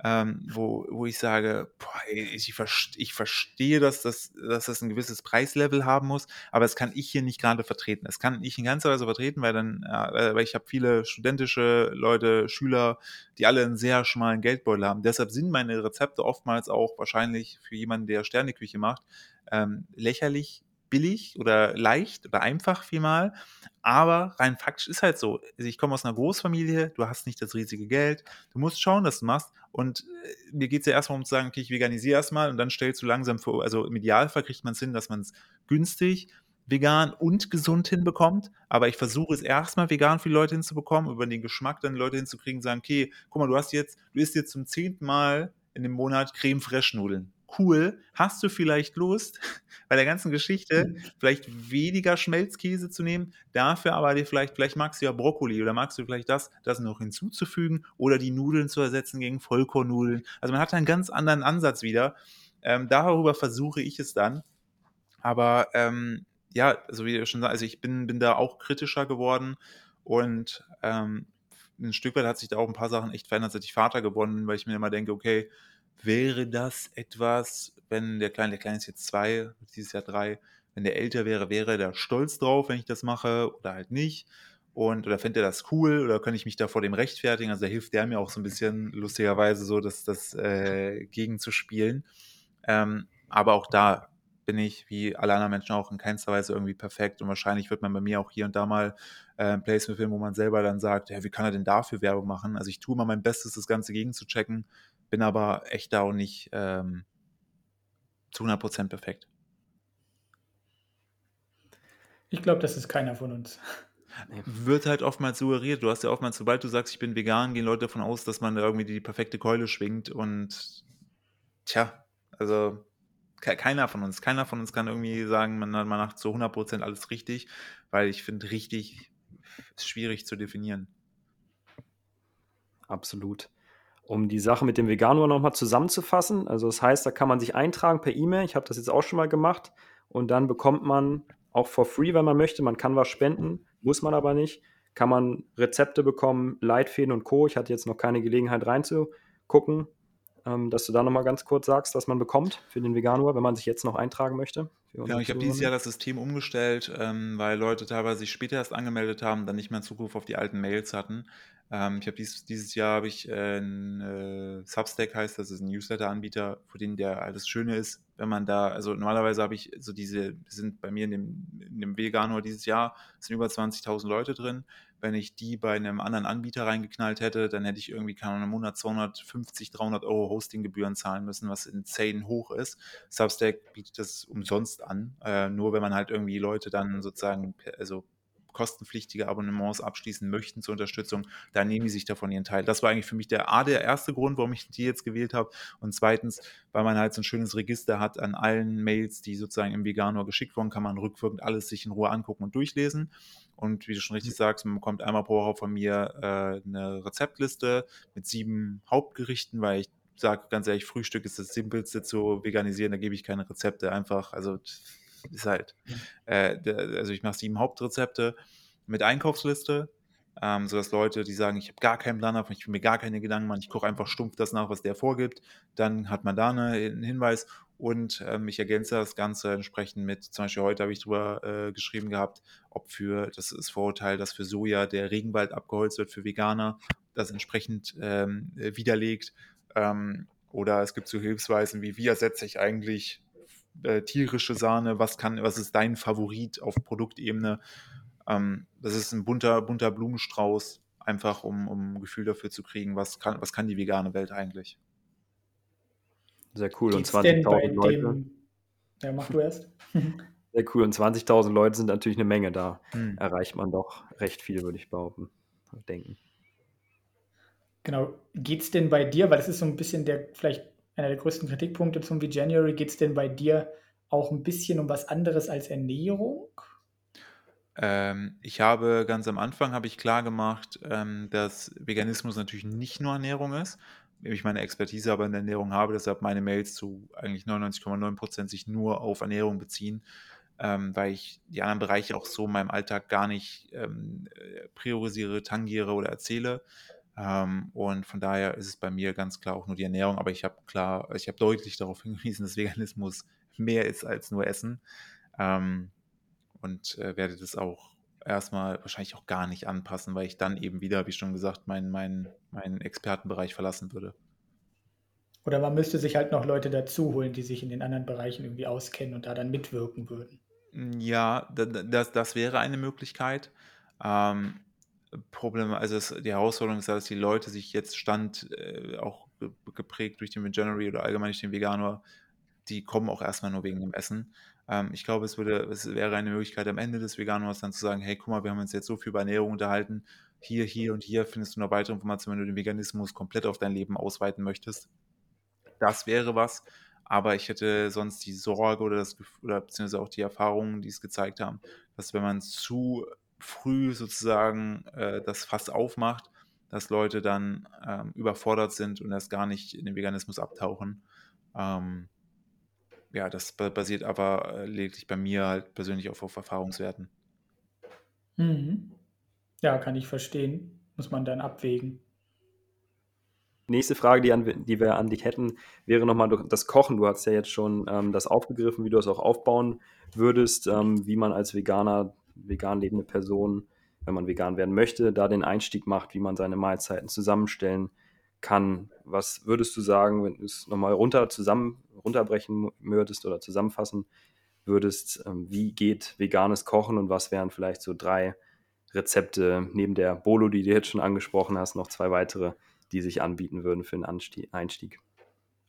ähm, wo, wo ich sage, boah, ich, ich verstehe, dass das, dass das ein gewisses Preislevel haben muss, aber das kann ich hier nicht gerade vertreten. Das kann ich in ganzer Weise vertreten, weil dann, äh, weil ich habe viele studentische Leute, Schüler, die alle einen sehr schmalen Geldbeutel haben. Deshalb sind meine Rezepte oftmals auch wahrscheinlich für jemanden, der Sterneküche macht, ähm, lächerlich billig oder leicht oder einfach vielmal. Aber rein faktisch ist halt so. Also ich komme aus einer Großfamilie, du hast nicht das riesige Geld, du musst schauen, dass du machst. Und äh, mir geht es ja erstmal um zu sagen, okay, ich veganisiere erstmal und dann stellst du langsam vor, also im Idealfall kriegt man es hin, dass man es günstig vegan und gesund hinbekommt, aber ich versuche es erstmal vegan für die Leute hinzubekommen, über den Geschmack dann die Leute hinzukriegen, sagen, okay, guck mal, du hast jetzt, du isst jetzt zum zehnten Mal in dem Monat Creme Fraiche Nudeln. Cool, hast du vielleicht Lust, bei der ganzen Geschichte vielleicht weniger Schmelzkäse zu nehmen, dafür aber dir vielleicht, vielleicht magst du ja Brokkoli oder magst du vielleicht das, das noch hinzuzufügen oder die Nudeln zu ersetzen gegen Vollkornnudeln. Also man hat einen ganz anderen Ansatz wieder. Ähm, darüber versuche ich es dann. Aber ähm, ja, also wie schon also ich bin, bin da auch kritischer geworden und ähm, ein Stück weit hat sich da auch ein paar Sachen echt verändert, seit ich Vater geworden bin, weil ich mir immer denke, okay, wäre das etwas, wenn der Kleine, der Kleine ist jetzt zwei, dieses Jahr drei, wenn der älter wäre, wäre der stolz drauf, wenn ich das mache oder halt nicht. Und oder fände er das cool oder kann ich mich da vor dem rechtfertigen? Also da hilft der mir auch so ein bisschen lustigerweise so, dass das äh, gegenzuspielen. Ähm, aber auch da bin ich, wie alle anderen Menschen auch, in keinster Weise irgendwie perfekt. Und wahrscheinlich wird man bei mir auch hier und da mal äh, ein Placement filmen, wo man selber dann sagt, ja, wie kann er denn dafür Werbung machen? Also ich tue mal mein Bestes, das Ganze gegen zu checken, bin aber echt da auch nicht ähm, zu 100% perfekt. Ich glaube, das ist keiner von uns. Wird halt oftmals suggeriert. Du hast ja oftmals, sobald du sagst, ich bin vegan, gehen Leute davon aus, dass man da irgendwie die perfekte Keule schwingt und tja, also keiner von uns, keiner von uns kann irgendwie sagen, man, man macht zu 100% alles richtig, weil ich finde, richtig ist schwierig zu definieren. Absolut. Um die Sache mit dem Veganer nochmal zusammenzufassen, also das heißt, da kann man sich eintragen per E-Mail, ich habe das jetzt auch schon mal gemacht. Und dann bekommt man auch for free, wenn man möchte, man kann was spenden, muss man aber nicht, kann man Rezepte bekommen, Leitfäden und Co. Ich hatte jetzt noch keine Gelegenheit reinzugucken, ähm, dass du da nochmal ganz kurz sagst, was man bekommt für den Veganuar, wenn man sich jetzt noch eintragen möchte. Ja, ich habe dieses Jahr das System umgestellt, ähm, weil Leute teilweise sich später erst angemeldet haben, dann nicht mehr Zugriff auf die alten Mails hatten. Ähm, ich habe dies, dieses Jahr habe ich äh, ein äh, Substack heißt, das ist ein Newsletter-Anbieter, für den der das Schöne ist, wenn man da, also normalerweise habe ich so diese, sind bei mir in dem, in dem Veganuar dieses Jahr sind über 20.000 Leute drin wenn ich die bei einem anderen Anbieter reingeknallt hätte, dann hätte ich irgendwie keine Ahnung, im Monat 250, 300 Euro Hostinggebühren zahlen müssen, was insane hoch ist. Substack bietet das umsonst an, äh, nur wenn man halt irgendwie Leute dann sozusagen, also kostenpflichtige Abonnements abschließen möchten zur Unterstützung, dann nehmen die sich davon ihren Teil. Das war eigentlich für mich der A, der erste Grund, warum ich die jetzt gewählt habe. Und zweitens, weil man halt so ein schönes Register hat an allen Mails, die sozusagen im Veganor geschickt wurden, kann man rückwirkend alles sich in Ruhe angucken und durchlesen. Und wie du schon richtig sagst, man bekommt einmal pro Woche von mir äh, eine Rezeptliste mit sieben Hauptgerichten, weil ich sage ganz ehrlich, Frühstück ist das Simpelste zu veganisieren, da gebe ich keine Rezepte einfach. Also ist halt, äh, also ich mache sieben Hauptrezepte mit Einkaufsliste, ähm, sodass Leute, die sagen, ich habe gar keinen Plan davon, ich will mir gar keine Gedanken machen, ich koche einfach stumpf das nach, was der vorgibt, dann hat man da eine, einen Hinweis und ähm, ich ergänze das Ganze entsprechend mit, zum Beispiel heute habe ich drüber äh, geschrieben gehabt, ob für, das ist Vorurteil, dass für Soja der Regenwald abgeholzt wird für Veganer, das entsprechend ähm, widerlegt. Ähm, oder es gibt so Hilfsweisen wie, wie ersetze ich eigentlich äh, tierische Sahne, was kann, was ist dein Favorit auf Produktebene? Ähm, das ist ein bunter, bunter Blumenstrauß, einfach um, um ein Gefühl dafür zu kriegen, was kann, was kann die vegane Welt eigentlich. Sehr cool. Geht's und 20.000 Leute. Dem... Ja, mach du erst. Sehr cool. Und 20.000 Leute sind natürlich eine Menge. Da hm. erreicht man doch recht viel, würde ich behaupten. Denken. Genau. Geht es denn bei dir, weil das ist so ein bisschen der vielleicht einer der größten Kritikpunkte zum V-January. Geht es denn bei dir auch ein bisschen um was anderes als Ernährung? Ähm, ich habe ganz am Anfang habe ich klar gemacht, ähm, dass Veganismus natürlich nicht nur Ernährung ist. Ich meine Expertise aber in der Ernährung habe, deshalb meine Mails zu eigentlich 99,9 Prozent sich nur auf Ernährung beziehen, ähm, weil ich die anderen Bereiche auch so in meinem Alltag gar nicht ähm, äh, priorisiere, tangiere oder erzähle. Ähm, und von daher ist es bei mir ganz klar auch nur die Ernährung, aber ich habe klar, ich habe deutlich darauf hingewiesen, dass Veganismus mehr ist als nur Essen. Ähm, und äh, werde das auch erstmal wahrscheinlich auch gar nicht anpassen, weil ich dann eben wieder, wie schon gesagt, meinen mein, mein Expertenbereich verlassen würde. Oder man müsste sich halt noch Leute dazu holen, die sich in den anderen Bereichen irgendwie auskennen und da dann mitwirken würden. Ja, das, das wäre eine Möglichkeit. Ähm, Problem, also es, die Herausforderung ist, dass die Leute sich jetzt Stand äh, auch geprägt durch den Veganuary oder allgemein durch den Veganer die kommen auch erstmal nur wegen dem Essen. Ähm, ich glaube, es, würde, es wäre eine Möglichkeit am Ende des Veganums dann zu sagen, hey, guck mal, wir haben uns jetzt so viel über Ernährung unterhalten. Hier, hier und hier findest du noch weitere Informationen, wenn du den Veganismus komplett auf dein Leben ausweiten möchtest. Das wäre was. Aber ich hätte sonst die Sorge oder das oder beziehungsweise auch die Erfahrungen, die es gezeigt haben, dass wenn man zu früh sozusagen äh, das Fass aufmacht, dass Leute dann ähm, überfordert sind und erst gar nicht in den Veganismus abtauchen. Ähm, ja, das basiert aber äh, lediglich bei mir halt persönlich auf, auf Erfahrungswerten. Mhm. Ja, kann ich verstehen. Muss man dann abwägen. Nächste Frage, die, an, die wir an dich hätten, wäre nochmal das Kochen. Du hast ja jetzt schon ähm, das aufgegriffen, wie du es auch aufbauen würdest, ähm, wie man als Veganer, vegan lebende Person, wenn man vegan werden möchte, da den Einstieg macht, wie man seine Mahlzeiten zusammenstellen kann. Was würdest du sagen, wenn du es nochmal runter zusammen runterbrechen würdest oder zusammenfassen würdest, ähm, wie geht veganes Kochen und was wären vielleicht so drei Rezepte neben der Bolo, die du jetzt schon angesprochen hast, noch zwei weitere, die sich anbieten würden für einen Einstieg?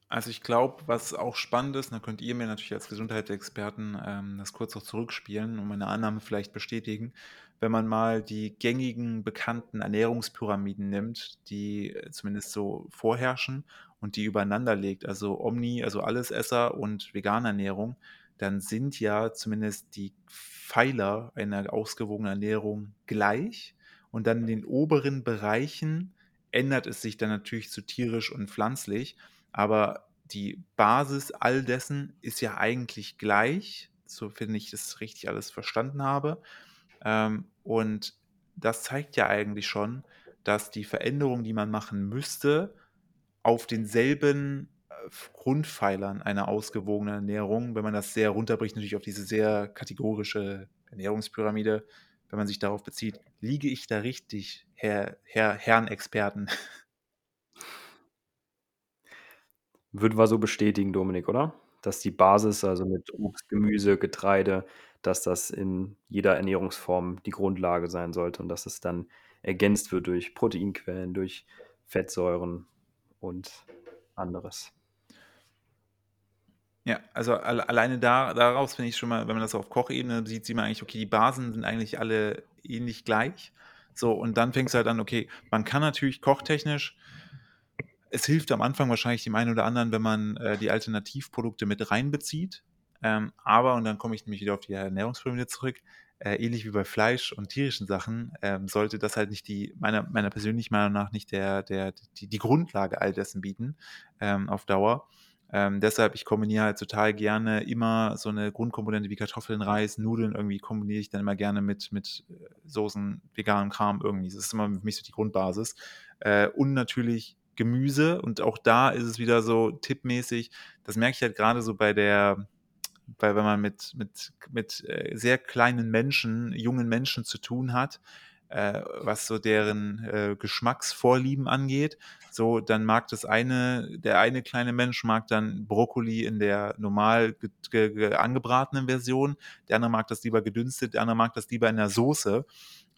Also ich glaube, was auch spannend ist, da könnt ihr mir natürlich als Gesundheitsexperten ähm, das kurz auch zurückspielen und meine Annahme vielleicht bestätigen. Wenn man mal die gängigen, bekannten Ernährungspyramiden nimmt, die äh, zumindest so vorherrschen und die übereinander legt, also Omni, also Allesesser und vegane Ernährung, dann sind ja zumindest die Pfeiler einer ausgewogenen Ernährung gleich. Und dann in den oberen Bereichen ändert es sich dann natürlich zu tierisch und pflanzlich. Aber die Basis all dessen ist ja eigentlich gleich, so finde ich das richtig alles verstanden habe. Ähm, und das zeigt ja eigentlich schon, dass die Veränderung, die man machen müsste, auf denselben äh, Grundpfeilern einer ausgewogenen Ernährung, wenn man das sehr runterbricht, natürlich auf diese sehr kategorische Ernährungspyramide, wenn man sich darauf bezieht, liege ich da richtig, Herr, Herr, Herrn Experten? Würden wir so bestätigen, Dominik, oder? Dass die Basis, also mit Obst, Gemüse, Getreide, dass das in jeder Ernährungsform die Grundlage sein sollte und dass es dann ergänzt wird durch Proteinquellen, durch Fettsäuren und anderes. Ja, also alleine da, daraus finde ich schon mal, wenn man das auf Kochebene sieht, sieht man eigentlich, okay, die Basen sind eigentlich alle ähnlich gleich. So, und dann fängt es halt an, okay, man kann natürlich kochtechnisch, es hilft am Anfang wahrscheinlich dem einen oder anderen, wenn man äh, die Alternativprodukte mit reinbezieht. Ähm, aber, und dann komme ich nämlich wieder auf die Ernährungspyramide zurück, äh, ähnlich wie bei Fleisch und tierischen Sachen, ähm, sollte das halt nicht die, meiner, meiner persönlichen Meinung nach, nicht der, der, die, die Grundlage all dessen bieten ähm, auf Dauer. Ähm, deshalb, ich kombiniere halt total gerne immer so eine Grundkomponente wie Kartoffeln, Reis, Nudeln irgendwie kombiniere ich dann immer gerne mit, mit äh, Soßen, veganem Kram irgendwie. Das ist immer für mich so die Grundbasis. Äh, und natürlich Gemüse und auch da ist es wieder so tippmäßig. Das merke ich halt gerade so bei der, weil wenn man mit, mit, mit äh, sehr kleinen Menschen, jungen Menschen zu tun hat, äh, was so deren äh, Geschmacksvorlieben angeht, so dann mag das eine, der eine kleine Mensch mag dann Brokkoli in der normal angebratenen Version, der andere mag das lieber gedünstet, der andere mag das lieber in der Soße.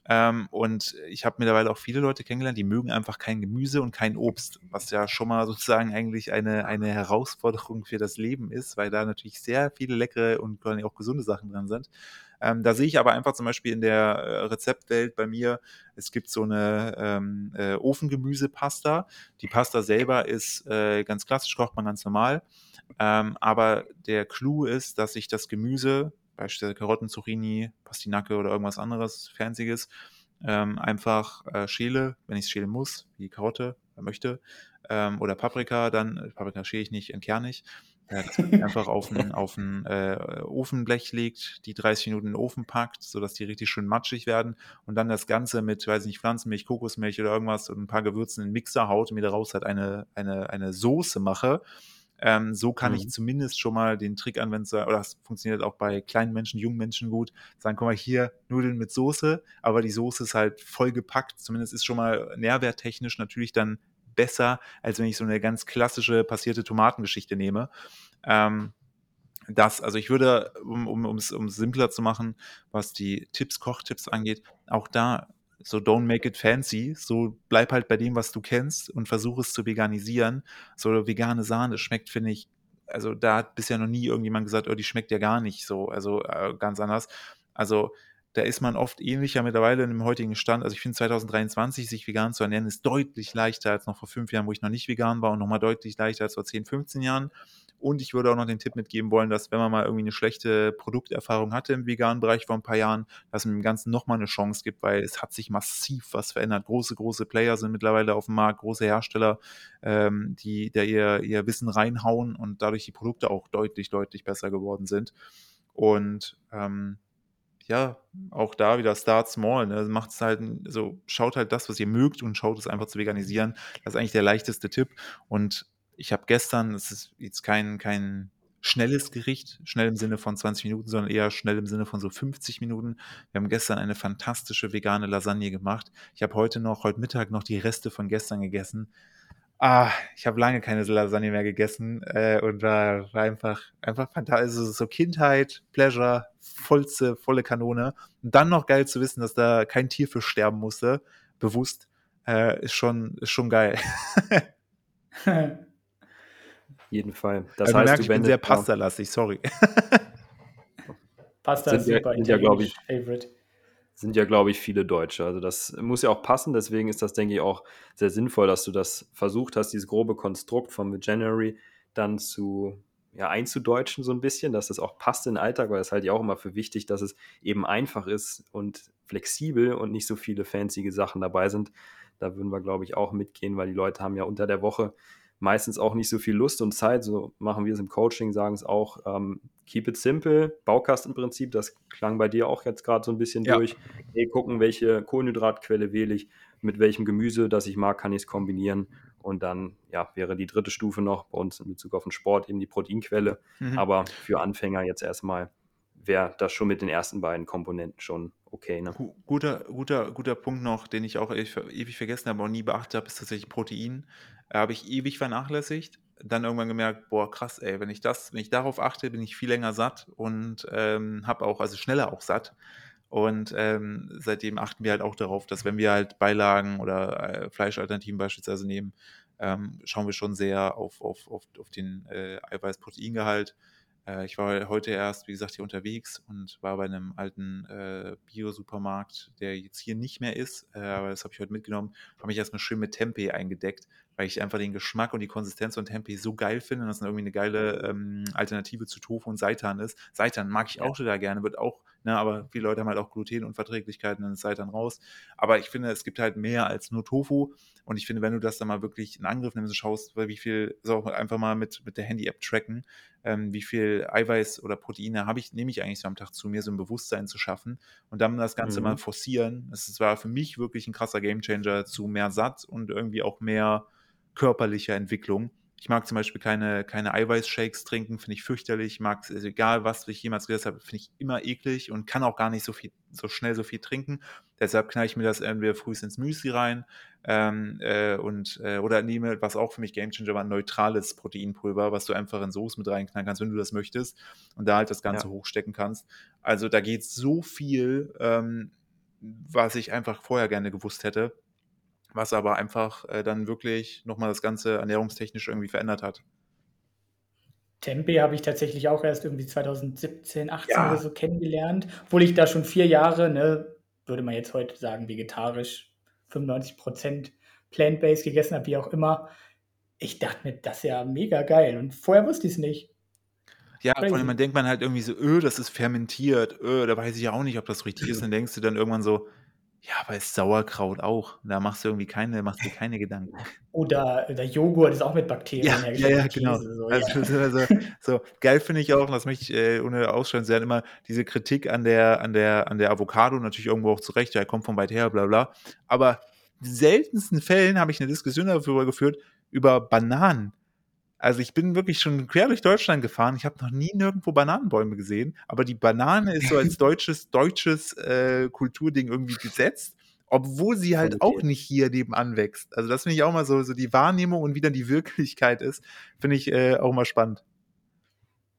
Ähm, und ich habe mittlerweile auch viele Leute kennengelernt, die mögen einfach kein Gemüse und kein Obst, was ja schon mal sozusagen eigentlich eine, eine Herausforderung für das Leben ist, weil da natürlich sehr viele leckere und auch gesunde Sachen dran sind. Ähm, da sehe ich aber einfach zum Beispiel in der äh, Rezeptwelt bei mir, es gibt so eine ähm, äh, Ofengemüsepasta. Die Pasta selber ist äh, ganz klassisch, kocht man ganz normal. Ähm, aber der Clou ist, dass ich das Gemüse beispielsweise Karotten, Zucchini, Pastinake oder irgendwas anderes Fancyes, ähm, einfach äh, schäle, wenn ich es schälen muss, wie Karotte, wer möchte, ähm, oder Paprika, dann, äh, Paprika schäle ich nicht, entkerne ich, äh, dass man einfach auf ein, auf ein äh, Ofenblech legt, die 30 Minuten in den Ofen packt, sodass die richtig schön matschig werden und dann das Ganze mit, weiß nicht, Pflanzenmilch, Kokosmilch oder irgendwas und ein paar Gewürzen in den Mixer haut und mir daraus halt eine, eine, eine Soße mache, ähm, so kann mhm. ich zumindest schon mal den Trick anwenden, oder das funktioniert auch bei kleinen Menschen, jungen Menschen gut, sagen, guck mal, hier Nudeln mit Soße, aber die Soße ist halt voll gepackt, zumindest ist schon mal nährwerttechnisch natürlich dann besser, als wenn ich so eine ganz klassische passierte Tomatengeschichte nehme. Ähm, das, also ich würde, um es um, simpler zu machen, was die Tipps, Kochtipps angeht, auch da so don't make it fancy, so bleib halt bei dem, was du kennst und versuch es zu veganisieren. So vegane Sahne schmeckt, finde ich, also da hat bisher noch nie irgendjemand gesagt, oh, die schmeckt ja gar nicht so, also äh, ganz anders. Also da ist man oft ähnlicher mittlerweile in dem heutigen Stand. Also ich finde 2023 sich vegan zu ernähren ist deutlich leichter als noch vor fünf Jahren, wo ich noch nicht vegan war und nochmal deutlich leichter als vor 10, 15 Jahren. Und ich würde auch noch den Tipp mitgeben wollen, dass wenn man mal irgendwie eine schlechte Produkterfahrung hatte im veganen Bereich vor ein paar Jahren, dass man dem Ganzen nochmal eine Chance gibt, weil es hat sich massiv was verändert. Große, große Player sind mittlerweile auf dem Markt, große Hersteller, ähm, die da ihr, ihr Wissen reinhauen und dadurch die Produkte auch deutlich, deutlich besser geworden sind. Und ähm, ja, auch da wieder Start Small. Ne? Macht es halt, so schaut halt das, was ihr mögt und schaut es einfach zu veganisieren. Das ist eigentlich der leichteste Tipp. Und ich habe gestern, es ist jetzt kein, kein schnelles Gericht, schnell im Sinne von 20 Minuten, sondern eher schnell im Sinne von so 50 Minuten. Wir haben gestern eine fantastische vegane Lasagne gemacht. Ich habe heute noch, heute Mittag noch die Reste von gestern gegessen. Ah, ich habe lange keine Lasagne mehr gegessen äh, und war, war einfach, einfach fantastisch. Also so Kindheit, Pleasure, vollste, volle Kanone. Und dann noch geil zu wissen, dass da kein Tier für sterben musste, bewusst, äh, ist schon, ist schon geil. jeden Fall. Das also heißt, merkt, du, ich bin sehr pastalastig, sorry. Pasta ist super, ja, ja glaube ich, Favorite. Sind ja, glaube ich, viele Deutsche. Also das muss ja auch passen, deswegen ist das, denke ich, auch sehr sinnvoll, dass du das versucht hast, dieses grobe Konstrukt vom January dann zu ja, einzudeutschen so ein bisschen, dass das auch passt in den Alltag, weil das halt ja auch immer für wichtig, dass es eben einfach ist und flexibel und nicht so viele fancy Sachen dabei sind. Da würden wir, glaube ich, auch mitgehen, weil die Leute haben ja unter der Woche meistens auch nicht so viel Lust und Zeit. So machen wir es im Coaching, sagen es auch, ähm, keep it simple, Baukastenprinzip, das klang bei dir auch jetzt gerade so ein bisschen ja. durch. Hey, gucken, welche Kohlenhydratquelle wähle ich, mit welchem Gemüse, das ich mag, kann ich es kombinieren. Und dann ja, wäre die dritte Stufe noch bei uns in Bezug auf den Sport eben die Proteinquelle. Mhm. Aber für Anfänger jetzt erstmal wäre das schon mit den ersten beiden Komponenten schon okay. Ne? Guter, guter, guter Punkt noch, den ich auch ewig, vergessen habe und nie beachtet habe, ist tatsächlich Protein. Habe ich ewig vernachlässigt. Dann irgendwann gemerkt, boah, krass, ey, wenn ich das, wenn ich darauf achte, bin ich viel länger satt und ähm, habe auch, also schneller auch satt. Und ähm, seitdem achten wir halt auch darauf, dass wenn wir halt Beilagen oder äh, Fleischalternativen beispielsweise nehmen, ähm, schauen wir schon sehr auf, auf, auf, auf den äh, Eiweiß-Proteingehalt. Äh, ich war heute erst, wie gesagt, hier unterwegs und war bei einem alten äh, Bio-Supermarkt, der jetzt hier nicht mehr ist, äh, aber das habe ich heute mitgenommen, habe mich erstmal schön mit Tempeh eingedeckt, weil ich einfach den Geschmack und die Konsistenz von Tempeh so geil finde und das irgendwie eine geile ähm, Alternative zu Tofu und Seitan ist. Seitan mag ich auch total gerne, wird auch, ne, aber viele Leute haben halt auch Glutenunverträglichkeiten, dann ist Seitan raus. Aber ich finde, es gibt halt mehr als nur Tofu und ich finde, wenn du das dann mal wirklich in Angriff nimmst und schaust, wie viel, so auch einfach mal mit, mit der Handy-App tracken, ähm, wie viel Eiweiß oder Proteine habe ich, nehme ich eigentlich so am Tag zu mir, so ein Bewusstsein zu schaffen und dann das Ganze mhm. mal forcieren. Das war für mich wirklich ein krasser Gamechanger zu mehr Satz und irgendwie auch mehr körperlicher Entwicklung. Ich mag zum Beispiel keine, keine Eiweißshakes trinken, finde ich fürchterlich. Ich mag es, also egal was ich jemals gegessen habe, finde ich immer eklig und kann auch gar nicht so viel, so schnell so viel trinken. Deshalb knall ich mir das entweder früh ins Müsli rein ähm, äh, und äh, oder nehme, was auch für mich Gamechanger war, ein neutrales Proteinpulver, was du einfach in Soße mit reinknallen kannst, wenn du das möchtest und da halt das Ganze ja. hochstecken kannst. Also da geht so viel, ähm, was ich einfach vorher gerne gewusst hätte was aber einfach äh, dann wirklich nochmal das Ganze ernährungstechnisch irgendwie verändert hat. Tempe habe ich tatsächlich auch erst irgendwie 2017, 18 ja. oder so kennengelernt, obwohl ich da schon vier Jahre, ne, würde man jetzt heute sagen, vegetarisch 95 Prozent plant-based gegessen habe, wie auch immer. Ich dachte mir, das ist ja mega geil und vorher wusste ich es nicht. Ja, Crazy. vor allem, man denkt man halt irgendwie so, öh, das ist fermentiert, öh, da weiß ich ja auch nicht, ob das richtig ist. Dann denkst du dann irgendwann so, ja, aber ist Sauerkraut auch. Da machst du irgendwie keine, machst du keine Gedanken. Oder der Joghurt ist auch mit Bakterien ja, Ja, ja, genau. So, also. Also, so, geil finde ich auch, und das möchte ich äh, ohne Ausschreiben sehr immer diese Kritik an der, an der, an der Avocado natürlich irgendwo auch zurecht, ja, er kommt von weit her, bla bla. Aber in seltensten Fällen habe ich eine Diskussion darüber geführt, über Bananen. Also ich bin wirklich schon quer durch Deutschland gefahren. Ich habe noch nie nirgendwo Bananenbäume gesehen, aber die Banane ist so als deutsches, deutsches äh, Kulturding irgendwie gesetzt, obwohl sie halt auch nicht hier nebenan wächst. Also das finde ich auch mal so, so die Wahrnehmung und wie dann die Wirklichkeit ist, finde ich äh, auch mal spannend.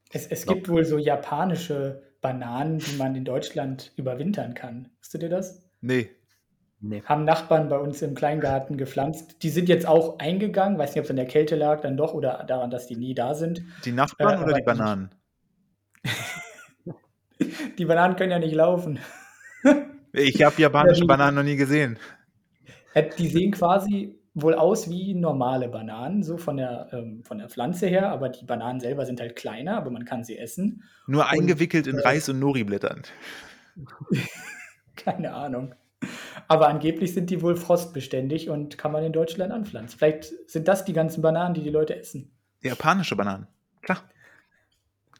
Es, es gibt wohl so japanische Bananen, die man in Deutschland überwintern kann. Wisst ihr das? Nee. Nee. Haben Nachbarn bei uns im Kleingarten gepflanzt. Die sind jetzt auch eingegangen. Weiß nicht, ob es an der Kälte lag dann doch oder daran, dass die nie da sind. Die Nachbarn äh, oder die Bananen? die Bananen können ja nicht laufen. ich habe japanische ja, Bananen noch nie gesehen. Die sehen quasi wohl aus wie normale Bananen, so von der, ähm, von der Pflanze her, aber die Bananen selber sind halt kleiner, aber man kann sie essen. Nur und, eingewickelt in äh, Reis und Nori-Blättern. Keine Ahnung. Aber angeblich sind die wohl frostbeständig und kann man in Deutschland anpflanzen. Vielleicht sind das die ganzen Bananen, die die Leute essen. Japanische Bananen, klar.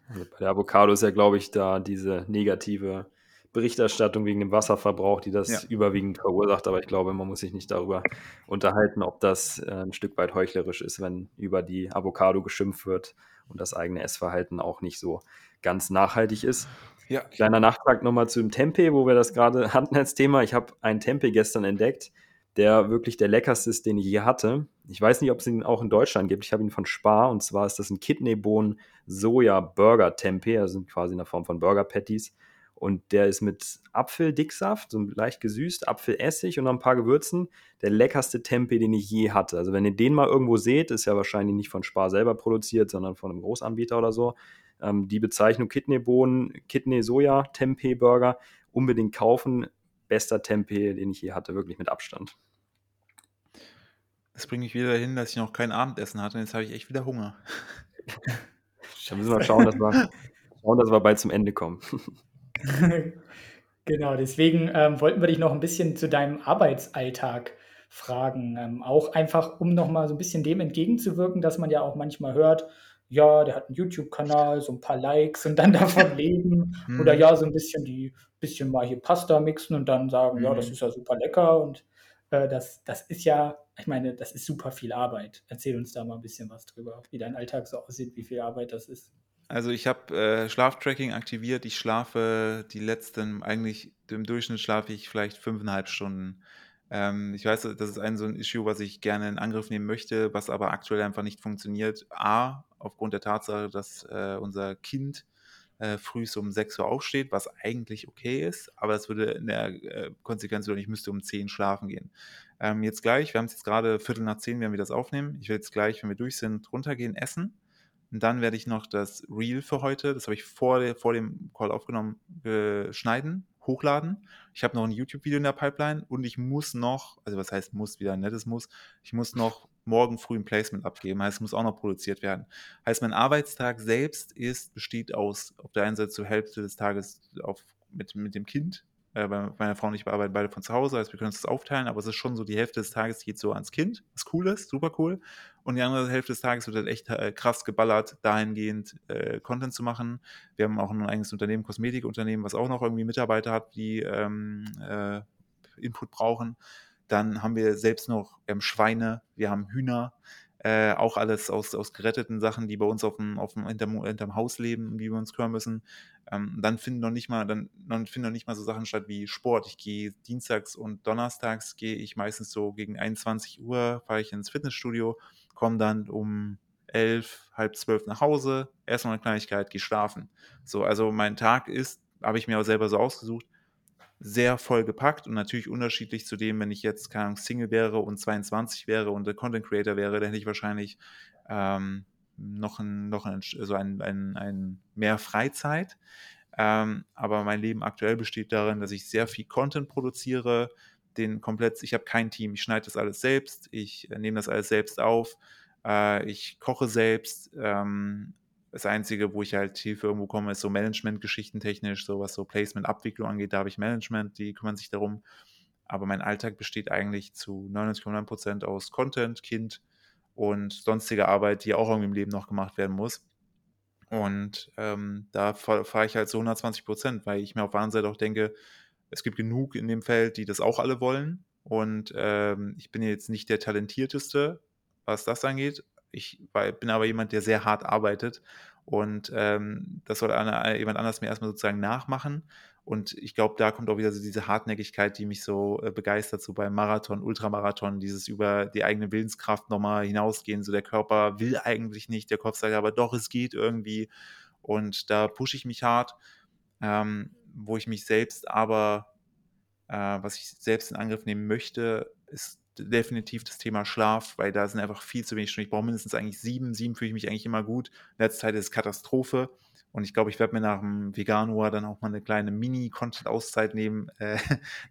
Also bei der Avocado ist ja, glaube ich, da diese negative Berichterstattung wegen dem Wasserverbrauch, die das ja. überwiegend verursacht. Aber ich glaube, man muss sich nicht darüber unterhalten, ob das äh, ein Stück weit heuchlerisch ist, wenn über die Avocado geschimpft wird und das eigene Essverhalten auch nicht so ganz nachhaltig ist. Ja. Kleiner Nachtrag nochmal zu dem Tempeh, wo wir das gerade hatten als Thema. Ich habe einen Tempeh gestern entdeckt, der wirklich der leckerste ist, den ich je hatte. Ich weiß nicht, ob es ihn auch in Deutschland gibt. Ich habe ihn von Spar und zwar ist das ein Kidneybohnen Soja Burger Tempeh. Das sind quasi in der Form von Burger Patties. Und der ist mit Apfeldicksaft, so leicht gesüßt, Apfelessig und noch ein paar Gewürzen. Der leckerste Tempeh, den ich je hatte. Also wenn ihr den mal irgendwo seht, ist ja wahrscheinlich nicht von Spar selber produziert, sondern von einem Großanbieter oder so. Ähm, die Bezeichnung Kidneybohnen, Kidney-Soja-Tempeh-Burger unbedingt kaufen. Bester Tempeh, den ich je hatte, wirklich mit Abstand. Das bringt mich wieder dahin, dass ich noch kein Abendessen hatte und jetzt habe ich echt wieder Hunger. Dann müssen wir schauen, dass wir, schauen, dass wir bald zum Ende kommen. genau, deswegen ähm, wollten wir dich noch ein bisschen zu deinem Arbeitsalltag fragen. Ähm, auch einfach, um nochmal so ein bisschen dem entgegenzuwirken, dass man ja auch manchmal hört, ja, der hat einen YouTube-Kanal, so ein paar Likes und dann davon leben. Mhm. Oder ja, so ein bisschen die, bisschen mal hier Pasta mixen und dann sagen, mhm. ja, das mhm. ist ja super lecker und äh, das, das ist ja, ich meine, das ist super viel Arbeit. Erzähl uns da mal ein bisschen was drüber, wie dein Alltag so aussieht, wie viel Arbeit das ist. Also ich habe äh, Schlaftracking aktiviert. Ich schlafe die letzten, eigentlich im Durchschnitt schlafe ich vielleicht fünfeinhalb Stunden. Ähm, ich weiß, das ist ein so ein Issue, was ich gerne in Angriff nehmen möchte, was aber aktuell einfach nicht funktioniert. A, aufgrund der Tatsache, dass äh, unser Kind äh, früh um 6 Uhr aufsteht, was eigentlich okay ist, aber das würde in der äh, Konsequenz oder ich müsste um 10 schlafen gehen. Ähm, jetzt gleich, wir haben es jetzt gerade Viertel nach 10, werden wir das aufnehmen. Ich werde jetzt gleich, wenn wir durch sind, runtergehen, essen. Und dann werde ich noch das Reel für heute, das habe ich vor, vor dem Call aufgenommen, schneiden, hochladen. Ich habe noch ein YouTube-Video in der Pipeline und ich muss noch, also was heißt muss, wieder ein nettes Muss, ich muss noch morgen früh ein Placement abgeben, heißt, es muss auch noch produziert werden. Heißt, mein Arbeitstag selbst ist, besteht aus, auf der einen Seite zur Hälfte des Tages auf, mit, mit dem Kind, äh, meine Frau und ich arbeiten beide von zu Hause, heißt, wir können uns das aufteilen, aber es ist schon so, die Hälfte des Tages geht so ans Kind, was cool ist, super cool. Und die andere Hälfte des Tages wird halt echt äh, krass geballert, dahingehend äh, Content zu machen. Wir haben auch ein eigenes Unternehmen, Kosmetikunternehmen, was auch noch irgendwie Mitarbeiter hat, die ähm, äh, Input brauchen. Dann haben wir selbst noch, wir haben Schweine, wir haben Hühner, äh, auch alles aus, aus geretteten Sachen, die bei uns auf dem, auf dem, hinterm, hinterm Haus leben, wie wir uns kümmern müssen. Ähm, dann finden noch nicht mal, dann, dann finden noch nicht mal so Sachen statt wie Sport. Ich gehe dienstags und donnerstags gehe ich meistens so gegen 21 Uhr, fahre ich ins Fitnessstudio, komme dann um elf, halb zwölf nach Hause, erstmal eine Kleinigkeit, gehe schlafen. So, also mein Tag ist, habe ich mir auch selber so ausgesucht, sehr voll gepackt und natürlich unterschiedlich zu dem, wenn ich jetzt keine Ahnung, Single wäre und 22 wäre und der Content Creator wäre, dann hätte ich wahrscheinlich ähm, noch, ein, noch ein, also ein, ein, ein mehr Freizeit. Ähm, aber mein Leben aktuell besteht darin, dass ich sehr viel Content produziere, den komplett, ich habe kein Team, ich schneide das alles selbst, ich äh, nehme das alles selbst auf, äh, ich koche selbst, ähm, das Einzige, wo ich halt Hilfe irgendwo komme, ist so Management-Geschichten technisch, so was so Placement-Abwicklung angeht, da habe ich Management, die kümmern sich darum. Aber mein Alltag besteht eigentlich zu 99,9% aus Content, Kind und sonstiger Arbeit, die auch irgendwie im Leben noch gemacht werden muss. Und ähm, da fahre ich halt so 120% weil ich mir auf der anderen Seite auch denke, es gibt genug in dem Feld, die das auch alle wollen. Und ähm, ich bin jetzt nicht der Talentierteste, was das angeht, ich bin aber jemand, der sehr hart arbeitet und ähm, das soll einer, jemand anders mir erstmal sozusagen nachmachen. Und ich glaube, da kommt auch wieder so diese Hartnäckigkeit, die mich so äh, begeistert, so beim Marathon, Ultramarathon, dieses über die eigene Willenskraft nochmal hinausgehen. So der Körper will eigentlich nicht, der Kopf sagt aber doch, es geht irgendwie. Und da pushe ich mich hart, ähm, wo ich mich selbst aber Äh, was ich selbst in Angriff nehmen möchte, ist definitiv das Thema Schlaf, weil da sind einfach viel zu wenig Stunden. Ich brauche mindestens eigentlich sieben. Sieben fühle ich mich eigentlich immer gut. In letzter Zeit ist Katastrophe. Und ich glaube, ich werde mir nach dem Veganuar dann auch mal eine kleine Mini-Content-Auszeit nehmen. Äh,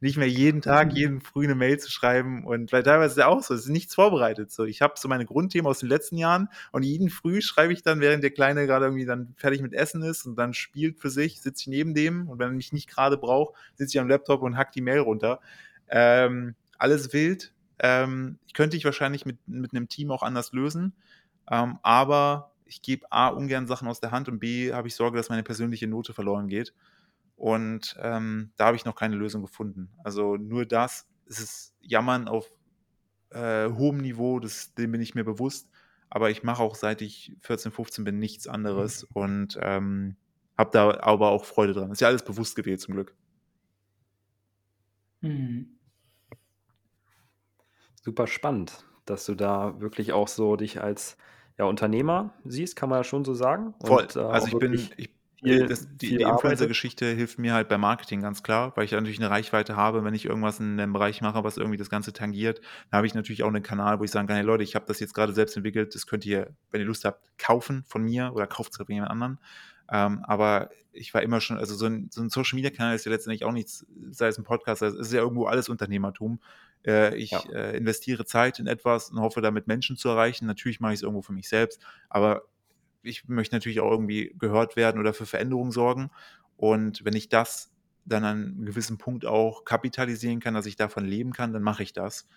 nicht mehr jeden Tag, mhm. jeden früh eine Mail zu schreiben. Und weil teilweise ist ja auch so, es ist nichts vorbereitet. So, ich habe so meine Grundthemen aus den letzten Jahren und jeden früh schreibe ich dann, während der Kleine gerade irgendwie dann fertig mit Essen ist und dann spielt für sich, sitze ich neben dem und wenn er mich nicht gerade braucht, sitze ich am Laptop und hack die Mail runter. Ähm, alles wild. Ähm, könnte ich wahrscheinlich mit, mit einem Team auch anders lösen. Ähm, aber ich gebe A, ungern Sachen aus der Hand und B, habe ich Sorge, dass meine persönliche Note verloren geht. Und ähm, da habe ich noch keine Lösung gefunden. Also nur das, es ist Jammern auf äh, hohem Niveau, das, dem bin ich mir bewusst. Aber ich mache auch seit ich 14, 15 bin nichts anderes mhm. und ähm, habe da aber auch Freude dran. Ist ja alles bewusst gewählt zum Glück. Mhm. Super spannend, dass du da wirklich auch so dich als ja, Unternehmer siehst, kann man ja schon so sagen. Voll. Und, äh, also ich bin, ich, viel, das, die, die Influencer-Geschichte hilft mir halt beim Marketing ganz klar, weil ich natürlich eine Reichweite habe. Wenn ich irgendwas in einem Bereich mache, was irgendwie das Ganze tangiert, dann habe ich natürlich auch einen Kanal, wo ich sagen kann, hey Leute, ich habe das jetzt gerade selbst entwickelt, das könnt ihr, wenn ihr Lust habt, kaufen von mir oder kauft es von jemand anderen. Ähm, aber ich war immer schon, also so ein, so ein Social Media Kanal ist ja letztendlich auch nichts, sei es ein Podcast, es ist ja irgendwo alles Unternehmertum. Äh, ich ja. äh, investiere Zeit in etwas und hoffe damit Menschen zu erreichen. Natürlich mache ich es irgendwo für mich selbst, aber ich möchte natürlich auch irgendwie gehört werden oder für Veränderungen sorgen. Und wenn ich das dann an einem gewissen Punkt auch kapitalisieren kann, dass ich davon leben kann, dann mache ich das.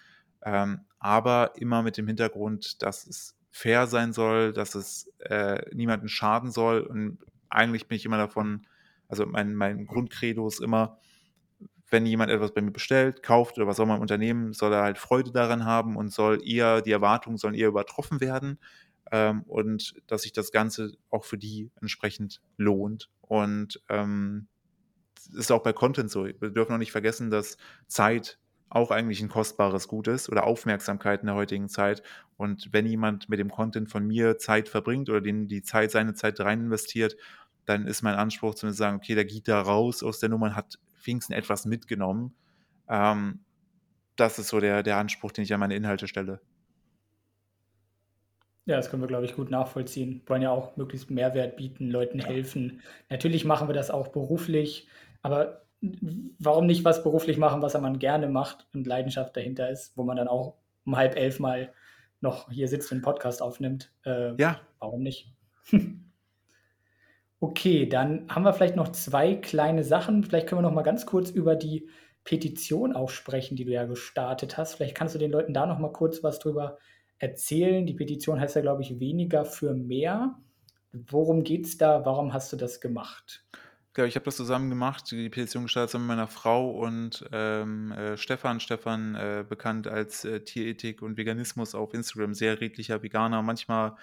Ähm, aber immer mit dem Hintergrund, dass es fair sein soll, dass es äh, niemanden schaden soll und eigentlich bin ich immer davon, also mein, mein Grundcredo ist immer, wenn jemand etwas bei mir bestellt, kauft oder was auch immer im Unternehmen, soll er halt Freude daran haben und soll eher, die Erwartungen sollen eher übertroffen werden ähm, und dass sich das Ganze auch für die entsprechend lohnt. Und ähm, ist auch bei Content so. Wir dürfen auch nicht vergessen, dass Zeit auch eigentlich ein kostbares Gut ist oder Aufmerksamkeit in der heutigen Zeit. Und wenn jemand mit dem Content von mir Zeit verbringt oder den die Zeit, seine Zeit rein investiert, dann ist mein Anspruch zu sagen, okay, der geht da raus aus der Nummer hat wenigstens etwas mitgenommen. Ähm, das ist so der, der Anspruch, den ich an meine Inhalte stelle. Ja, das können wir, glaube ich, gut nachvollziehen. Wir wollen ja auch möglichst Mehrwert bieten, Leuten helfen. Natürlich machen wir das auch beruflich, aber warum nicht was beruflich machen, was man gerne macht und Leidenschaft dahinter ist, wo man dann auch um halb elf mal noch hier sitzt und einen Podcast aufnimmt? Äh, ja. Warum nicht? okay, dann haben wir vielleicht noch zwei kleine Sachen. Vielleicht können wir noch mal ganz kurz über die Petition auch sprechen, die du ja gestartet hast. Vielleicht kannst du den Leuten da noch mal kurz was drüber erzählen. Die Petition heißt ja, glaube ich, weniger für mehr. Worum geht es da? Warum hast du das gemacht? Ja, ich habe das zusammen gemacht, die Petition gestartet mit meiner Frau und ähm, äh, Stefan. Stefan, äh, bekannt als äh, Tierethik und Veganismus auf Instagram, sehr redlicher Veganer. Manchmal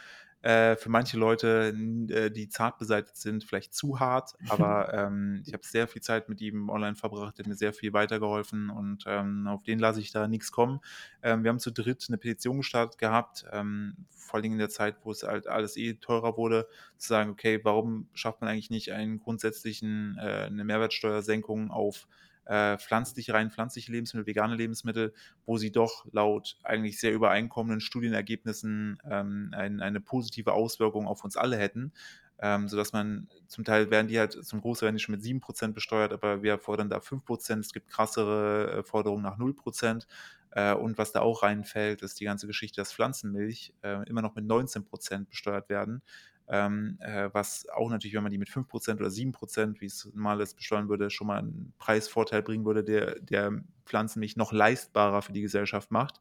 äh, für manche Leute, äh, die zart beseitigt sind, vielleicht zu hart, aber ähm, ich habe sehr viel Zeit mit ihm online verbracht, hat mir sehr viel weitergeholfen und ähm, auf den lasse ich da nichts kommen. Ähm, wir haben zu dritt eine Petition gestartet gehabt, ähm, vor allem in der Zeit, wo es halt alles eh teurer wurde, zu sagen, okay, warum schafft man eigentlich nicht einen grundsätzlichen, äh, eine Mehrwertsteuersenkung auf äh, pflanzliche, rein pflanzliche Lebensmittel, vegane Lebensmittel, wo sie doch laut eigentlich sehr übereinkommenden Studienergebnissen ähm, ein, eine positive Auswirkung auf uns alle hätten. Ähm, sodass man zum Teil werden die halt zum Großteil werden die schon mit 7% besteuert, aber wir fordern da 5%. Es gibt krassere äh, Forderungen nach 0%. Äh, und was da auch reinfällt, ist die ganze Geschichte, dass Pflanzenmilch äh, immer noch mit 19% besteuert werden ähm, äh, was auch natürlich, wenn man die mit 5% oder 7%, wie es normal ist, besteuern würde, schon mal einen Preisvorteil bringen würde, der, der Pflanzenmilch noch leistbarer für die Gesellschaft macht.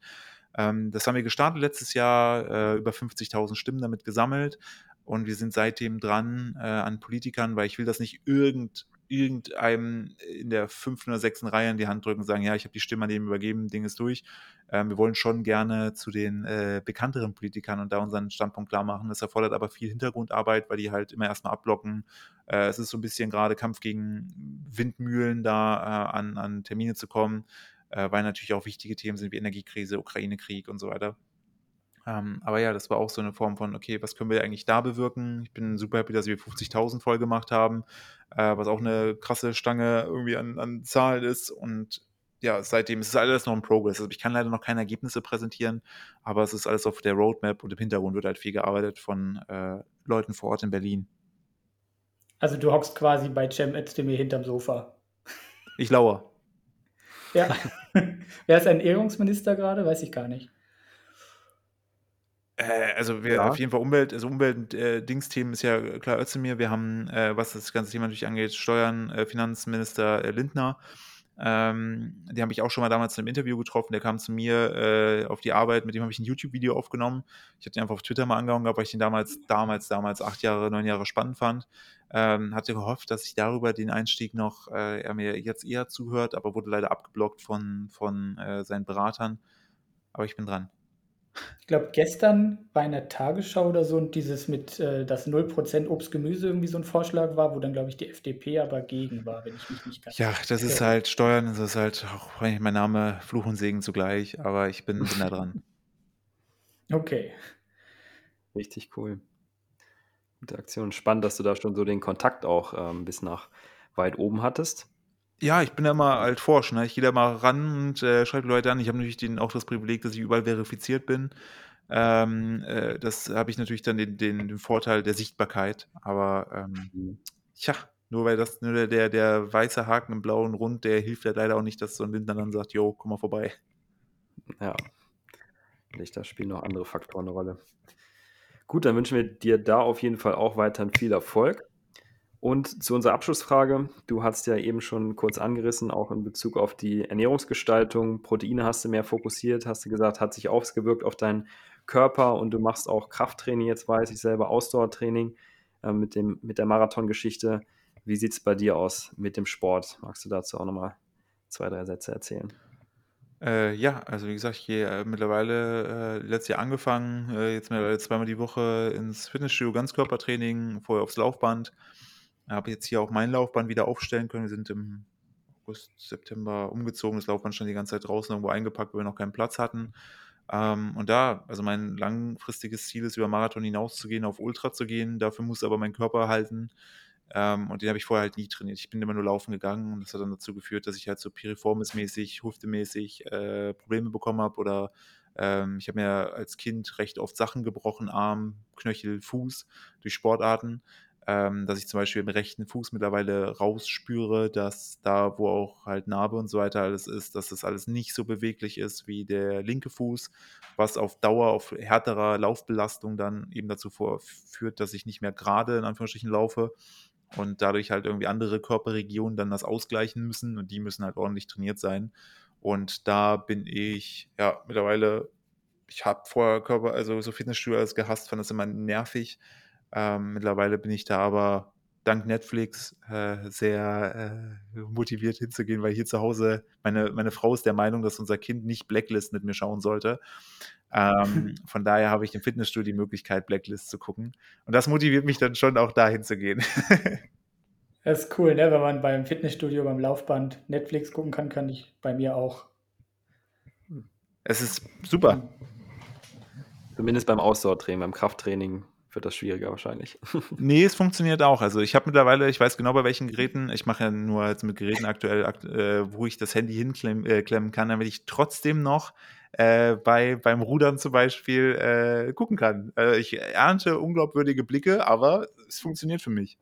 Ähm, das haben wir gestartet letztes Jahr, äh, über 50.000 Stimmen damit gesammelt und wir sind seitdem dran äh, an Politikern, weil ich will das nicht irgend irgendeinem in der fünften oder sechsten Reihe in die Hand drücken und sagen, ja, ich habe die Stimme an dem übergeben, Ding ist durch. Ähm, wir wollen schon gerne zu den äh, bekannteren Politikern und da unseren Standpunkt klar machen. Das erfordert aber viel Hintergrundarbeit, weil die halt immer erstmal abblocken. Äh, es ist so ein bisschen gerade Kampf gegen Windmühlen, da äh, an, an Termine zu kommen, äh, weil natürlich auch wichtige Themen sind wie Energiekrise, Ukraine-Krieg und so weiter. Ähm, aber ja, das war auch so eine Form von, okay, was können wir eigentlich da bewirken? Ich bin super happy, dass wir 50.000 voll gemacht haben, äh, was auch eine krasse Stange irgendwie an, an Zahlen ist. Und ja, seitdem ist es alles noch ein Progress. Also ich kann leider noch keine Ergebnisse präsentieren, aber es ist alles auf der Roadmap und im Hintergrund wird halt viel gearbeitet von äh, Leuten vor Ort in Berlin. Also du hockst quasi bei Cem Özdemir hinterm Sofa. Ich lauere. Ja. Wer ist Ernährungsminister gerade? Weiß ich gar nicht. Äh, also wir ja. auf jeden Fall Umwelt, also Umwelt-Dings-Themen äh, ist ja klar Özdemir. Wir haben, äh, was das ganze Thema natürlich angeht, Steuern, äh, Finanzminister äh, Lindner. Ähm, den habe ich auch schon mal damals in einem Interview getroffen. Der kam zu mir äh, auf die Arbeit, mit dem habe ich ein YouTube-Video aufgenommen. Ich hatte ihn einfach auf Twitter mal angehauen gehabt, weil ich den damals, damals, damals acht Jahre, neun Jahre spannend fand. Ähm, hatte gehofft, dass ich darüber den Einstieg noch, äh, er mir jetzt eher zuhört, aber wurde leider abgeblockt von, von äh, seinen Beratern. Aber ich bin dran. Ich glaube, gestern bei einer Tagesschau oder so und dieses mit, äh, dass 0% Obst, Gemüse irgendwie so ein Vorschlag war, wo dann, glaube ich, die FDP aber gegen war, wenn ich mich nicht ganz Ja, das ist halt Steuern, das ist halt auch mein Name Fluch und Segen zugleich, aber ich bin, bin da dran. Okay. Richtig cool. Gute Aktion. Spannend, dass du da schon so den Kontakt auch ähm, bis nach weit oben hattest. Ja, ich bin da mal halt forsch, ne? Ich gehe da mal ran und äh, schreibe Leute an. Ich habe natürlich den, auch das Privileg, dass ich überall verifiziert bin. Ähm, äh, das habe ich natürlich dann den, den, den Vorteil der Sichtbarkeit. Aber ähm, mhm. tja, nur weil das nur der, der weiße Haken im blauen Rund, der hilft ja leider auch nicht, dass so ein Lindner dann sagt, jo, komm mal vorbei. Ja. Da spielen noch andere Faktoren eine Rolle. Gut, dann wünschen wir dir da auf jeden Fall auch weiterhin viel Erfolg. Und zu unserer Abschlussfrage, du hast ja eben schon kurz angerissen, auch in Bezug auf die Ernährungsgestaltung. Proteine hast du mehr fokussiert, hast du gesagt, hat sich ausgewirkt auf deinen Körper und du machst auch Krafttraining, jetzt weiß ich selber, Ausdauertraining äh, mit, dem, mit der Marathongeschichte. Wie sieht es bei dir aus mit dem Sport? Magst du dazu auch nochmal zwei, drei Sätze erzählen? Äh, ja, also wie gesagt, ich gehe äh, mittlerweile äh, letztes Jahr angefangen, äh, jetzt mittlerweile zweimal die Woche ins Fitnessstudio, Ganzkörpertraining, vorher aufs Laufband. Habe jetzt hier auch mein Laufband wieder aufstellen können. Wir sind im August, September umgezogen. Das Laufband stand die ganze Zeit draußen irgendwo eingepackt, weil wir noch keinen Platz hatten. Ähm, und da, also mein langfristiges Ziel ist, über Marathon hinauszugehen, auf Ultra zu gehen. Dafür muss aber mein Körper halten. Ähm, und den habe ich vorher halt nie trainiert. Ich bin immer nur laufen gegangen und das hat dann dazu geführt, dass ich halt so piriformis-mäßig, hüftemäßig äh, Probleme bekommen habe oder ähm, ich habe mir als Kind recht oft Sachen gebrochen, Arm, Knöchel, Fuß durch Sportarten ähm, dass ich zum Beispiel im rechten Fuß mittlerweile rausspüre, dass da, wo auch halt Narbe und so weiter alles ist, dass das alles nicht so beweglich ist wie der linke Fuß, was auf Dauer, auf härterer Laufbelastung dann eben dazu führt, dass ich nicht mehr gerade in Anführungsstrichen laufe und dadurch halt irgendwie andere Körperregionen dann das ausgleichen müssen und die müssen halt ordentlich trainiert sein. Und da bin ich ja mittlerweile, ich habe vorher Körper, also so Fitnessstudio alles gehasst, fand das immer nervig ähm, mittlerweile bin ich da aber dank Netflix äh, sehr äh, motiviert hinzugehen, weil hier zu Hause, meine, meine Frau ist der Meinung, dass unser Kind nicht Blacklist mit mir schauen sollte. Ähm, von daher habe ich im Fitnessstudio die Möglichkeit, Blacklist zu gucken. Und das motiviert mich dann schon auch dahin zu gehen. das ist cool, ne? wenn man beim Fitnessstudio, beim Laufband Netflix gucken kann, kann ich bei mir auch. Es ist super. Zumindest beim Ausdauertraining, beim Krafttraining wird das schwieriger wahrscheinlich. nee, es funktioniert auch. Also ich habe mittlerweile, ich weiß genau bei welchen Geräten, ich mache ja nur jetzt mit Geräten aktuell, äh, wo ich das Handy hinklemmen äh, kann, damit ich trotzdem noch äh, bei, beim Rudern zum Beispiel äh, gucken kann. Äh, ich ernte unglaubwürdige Blicke, aber es funktioniert für mich.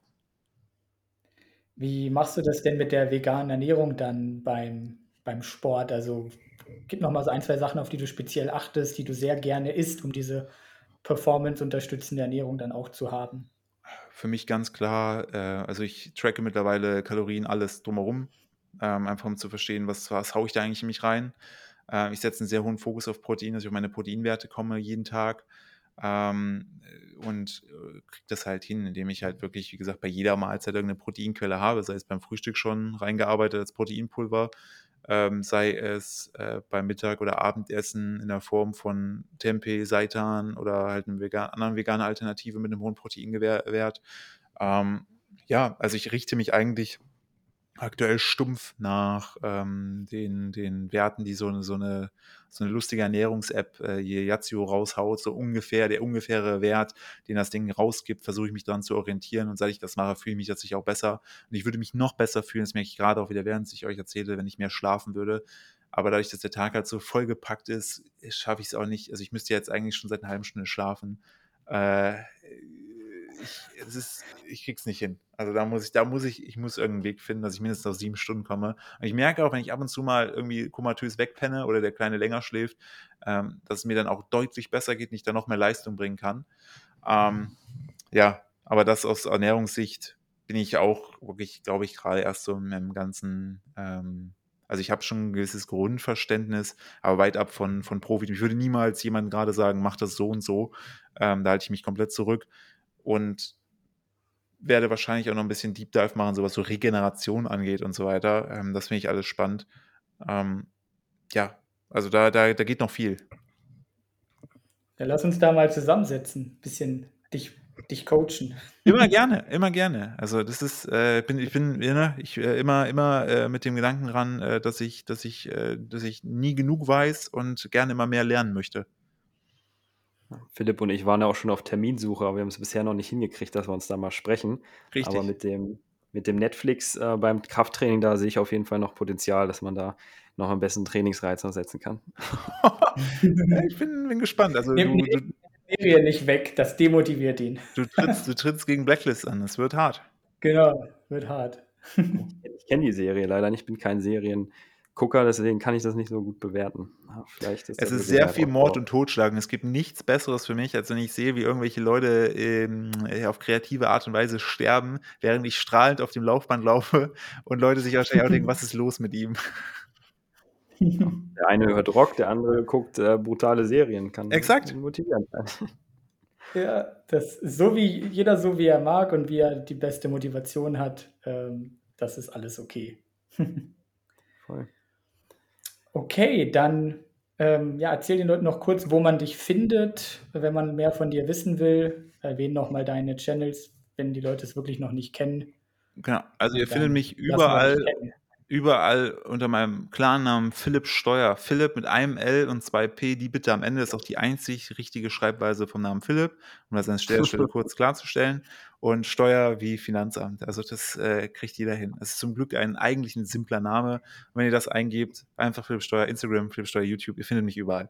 Wie machst du das denn mit der veganen Ernährung dann beim, beim Sport? Also gib noch mal so ein, zwei Sachen, auf die du speziell achtest, die du sehr gerne isst, um diese performance-unterstützende Ernährung dann auch zu haben? Für mich ganz klar, äh, also ich tracke mittlerweile Kalorien, alles drumherum, ähm, einfach um zu verstehen, was, was haue ich da eigentlich in mich rein. Äh, ich setze einen sehr hohen Fokus auf Protein, dass ich auf meine Proteinwerte komme jeden Tag ähm, und äh, kriege das halt hin, indem ich halt wirklich, wie gesagt, bei jeder Mahlzeit irgendeine Proteinquelle habe, sei es beim Frühstück schon reingearbeitet als Proteinpulver, ähm, sei es äh, beim Mittag- oder Abendessen in der Form von Tempeh, Seitan oder halt einer vegan, anderen veganen Alternative mit einem hohen Proteingewert. Ähm, ja, also ich richte mich eigentlich aktuell stumpf nach ähm, den, den Werten, die so so eine, so eine lustige Ernährungs-App, äh, Yazio raushaut, so ungefähr der ungefähre Wert, den das Ding rausgibt, versuche ich mich daran zu orientieren und seit ich das mache, fühle ich mich tatsächlich auch besser. Und ich würde mich noch besser fühlen, das merke ich gerade auch wieder, während ich euch erzähle, wenn ich mehr schlafen würde, aber dadurch, dass der Tag halt so vollgepackt ist, schaffe ich es auch nicht, also ich müsste jetzt eigentlich schon seit einer halben Stunde schlafen, äh, ich, es ist, ich krieg's nicht hin. Also da muss ich, da muss ich, ich muss irgendeinen Weg finden, dass ich mindestens auf sieben Stunden komme. Und ich merke auch, wenn ich ab und zu mal irgendwie komatös wegpenne oder der Kleine länger schläft, ähm, dass es mir dann auch deutlich besser geht und ich da noch mehr Leistung bringen kann. Ähm, ja, aber das aus Ernährungssicht bin ich auch wirklich, glaube ich, gerade erst so im ganzen, ähm, also ich habe schon ein gewisses Grundverständnis, aber weit ab von, von Profi. Ich würde niemals jemandem gerade sagen, mach das so und so. Ähm, da halte ich mich komplett zurück und werde wahrscheinlich auch noch ein bisschen Deep Dive machen, so was so Regeneration angeht und so weiter. Ähm, das finde ich alles spannend. Ähm, ja, also da, da, da geht noch viel. Ja, lass uns da mal zusammensetzen, bisschen dich, dich coachen. Immer gerne, immer gerne. Also das ist, äh, bin, ich bin ne, ich, äh, immer, immer äh, mit dem Gedanken dran, äh, dass ich, dass ich, äh, dass ich nie genug weiß und gerne immer mehr lernen möchte. Philipp und ich waren ja auch schon auf Terminsuche, aber wir haben es bisher noch nicht hingekriegt, dass wir uns da mal sprechen. Richtig. Aber mit dem, mit dem Netflix äh, beim Krafttraining, da sehe ich auf jeden Fall noch Potenzial, dass man da noch am besten Trainingsreiz noch setzen kann. ich bin, bin gespannt. Also Nimm du, die Serie nicht weg, das demotiviert ihn. Du trittst, du trittst gegen Blacklist an, es wird hart. Genau, wird hart. ich kenne die Serie leider nicht, bin kein Seriengucker, deswegen kann ich das nicht so gut bewerten. Vielleicht ist es ist sehr viel Mord und Totschlagen. Es gibt nichts Besseres für mich, als wenn ich sehe, wie irgendwelche Leute ähm, auf kreative Art und Weise sterben, während ich strahlend auf dem Laufband laufe und Leute sich wahrscheinlich auch denken, was ist los mit ihm? Der eine hört Rock, der andere guckt äh, brutale Serien. Kann Exakt. motivierend sein. Ja, das so wie jeder so wie er mag und wie er die beste Motivation hat, ähm, das ist alles okay. Voll. Okay, dann ähm, ja, erzähl den Leuten noch kurz, wo man dich findet, wenn man mehr von dir wissen will. Erwähne nochmal deine Channels, wenn die Leute es wirklich noch nicht kennen. Genau, also ihr findet mich überall überall unter meinem Klarnamen Philipp Steuer. Philipp mit einem L und zwei P, die bitte am Ende ist auch die einzig richtige Schreibweise vom Namen Philipp, um das an der Stelle kurz klarzustellen. Und Steuer wie Finanzamt. Also das äh, kriegt jeder hin. Es ist zum Glück ein eigentlich ein simpler Name. Und wenn ihr das eingebt, einfach Philipp Steuer, Instagram, Philipp Steuer, YouTube, ihr findet mich überall.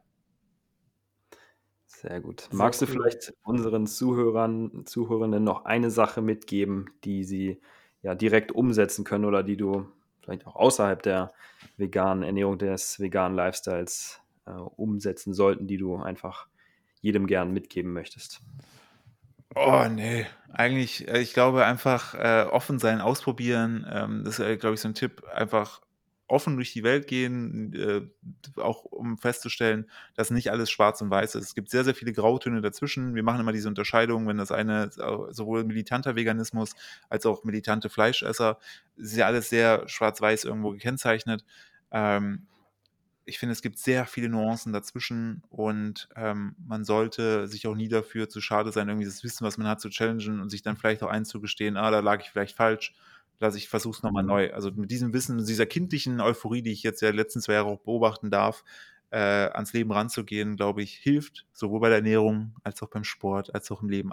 Sehr gut. Sehr Magst cool. du vielleicht unseren Zuhörern, Zuhörenden noch eine Sache mitgeben, die sie ja direkt umsetzen können oder die du vielleicht auch außerhalb der veganen Ernährung, des veganen Lifestyles äh, umsetzen sollten, die du einfach jedem gern mitgeben möchtest? Oh, nee. Eigentlich, äh, ich glaube einfach äh, offen sein, ausprobieren. Ähm, das ist, äh, glaube ich, so ein Tipp. Einfach offen durch die Welt gehen, äh, auch um festzustellen, dass nicht alles schwarz und weiß ist. Es gibt sehr, sehr viele Grautöne dazwischen. Wir machen immer diese Unterscheidung, wenn das eine sowohl militanter Veganismus als auch militante Fleischesser, ist ja alles sehr schwarz-weiß irgendwo gekennzeichnet. Ähm, ich finde, es gibt sehr viele Nuancen dazwischen und ähm, man sollte sich auch nie dafür zu schade sein, irgendwie das Wissen, was man hat, zu challengen und sich dann vielleicht auch einzugestehen, ah, da lag ich vielleicht falsch lasse ich versuche es nochmal neu. Also mit diesem Wissen, dieser kindlichen Euphorie, die ich jetzt ja letzten zwei Jahre auch beobachten darf, äh, ans Leben ranzugehen, glaube ich, hilft, sowohl bei der Ernährung als auch beim Sport, als auch im Leben